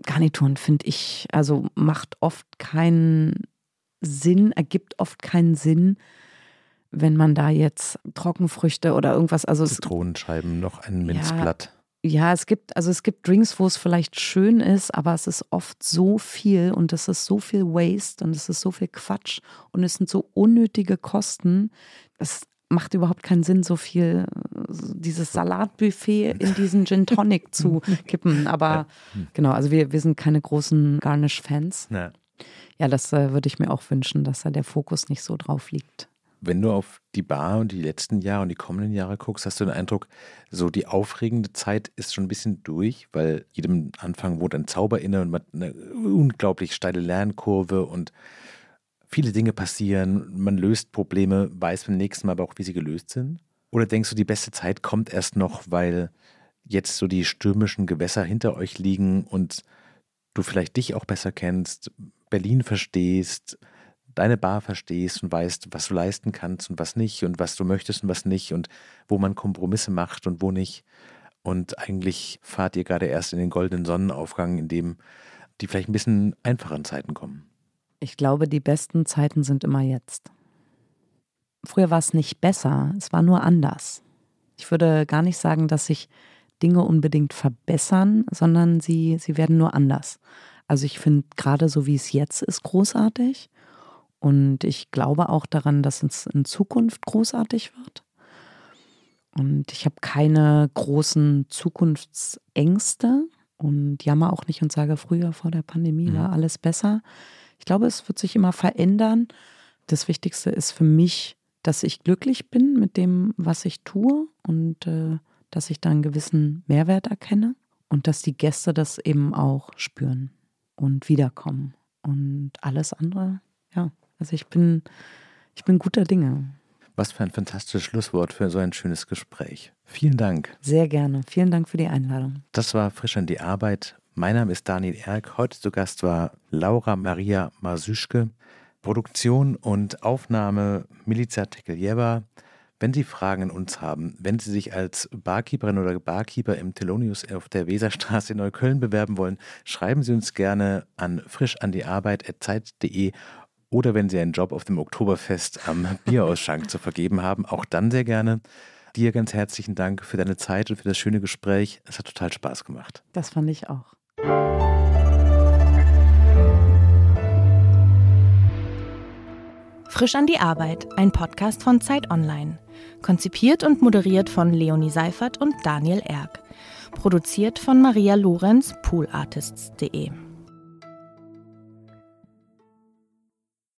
Garnituren finde ich, also macht oft keinen Sinn, ergibt oft keinen Sinn, wenn man da jetzt Trockenfrüchte oder irgendwas, also Zitronenscheiben, noch ein Minzblatt. Ja, ja, es gibt, also es gibt Drinks, wo es vielleicht schön ist, aber es ist oft so viel und es ist so viel Waste und es ist so viel Quatsch und es sind so unnötige Kosten. Das macht überhaupt keinen Sinn, so viel dieses Salatbuffet in diesen Gin Tonic zu kippen. Aber genau, also wir, wir sind keine großen Garnish-Fans. Ja. ja, das äh, würde ich mir auch wünschen, dass da der Fokus nicht so drauf liegt. Wenn du auf die Bar und die letzten Jahre und die kommenden Jahre guckst, hast du den Eindruck, so die aufregende Zeit ist schon ein bisschen durch, weil jedem Anfang wohnt ein Zauber inne und man hat eine unglaublich steile Lernkurve und viele Dinge passieren, man löst Probleme, weiß beim nächsten Mal aber auch, wie sie gelöst sind? Oder denkst du, die beste Zeit kommt erst noch, weil jetzt so die stürmischen Gewässer hinter euch liegen und du vielleicht dich auch besser kennst, Berlin verstehst, deine Bar verstehst und weißt, was du leisten kannst und was nicht und was du möchtest und was nicht und wo man Kompromisse macht und wo nicht. Und eigentlich fahrt ihr gerade erst in den goldenen Sonnenaufgang, in dem die vielleicht ein bisschen einfacheren Zeiten kommen. Ich glaube, die besten Zeiten sind immer jetzt. Früher war es nicht besser, es war nur anders. Ich würde gar nicht sagen, dass sich Dinge unbedingt verbessern, sondern sie, sie werden nur anders. Also ich finde gerade so, wie es jetzt ist, großartig. Und ich glaube auch daran, dass es in Zukunft großartig wird. Und ich habe keine großen Zukunftsängste und jammer auch nicht und sage, früher vor der Pandemie mhm. war alles besser. Ich glaube, es wird sich immer verändern. Das Wichtigste ist für mich, dass ich glücklich bin mit dem, was ich tue und äh, dass ich da einen gewissen Mehrwert erkenne und dass die Gäste das eben auch spüren und wiederkommen. Und alles andere, ja, also ich bin, ich bin guter Dinge. Was für ein fantastisches Schlusswort für so ein schönes Gespräch. Vielen Dank. Sehr gerne. Vielen Dank für die Einladung. Das war Frisch an die Arbeit mein Name ist Daniel Erk. Heute zu Gast war Laura Maria Masüschke. Produktion und Aufnahme Milica Tekeljeva. Wenn Sie Fragen an uns haben, wenn Sie sich als Barkeeperin oder Barkeeper im Telonius auf der Weserstraße in Neukölln bewerben wollen, schreiben Sie uns gerne an frischandiarbeit.zeit.de oder wenn Sie einen Job auf dem Oktoberfest am Bierausschank zu vergeben haben, auch dann sehr gerne. Dir ganz herzlichen Dank für deine Zeit und für das schöne Gespräch. Es hat total Spaß gemacht. Das fand ich auch. Frisch an die Arbeit, ein Podcast von Zeit Online. Konzipiert und moderiert von Leonie Seifert und Daniel Erck. Produziert von Maria Lorenz, poolartists.de.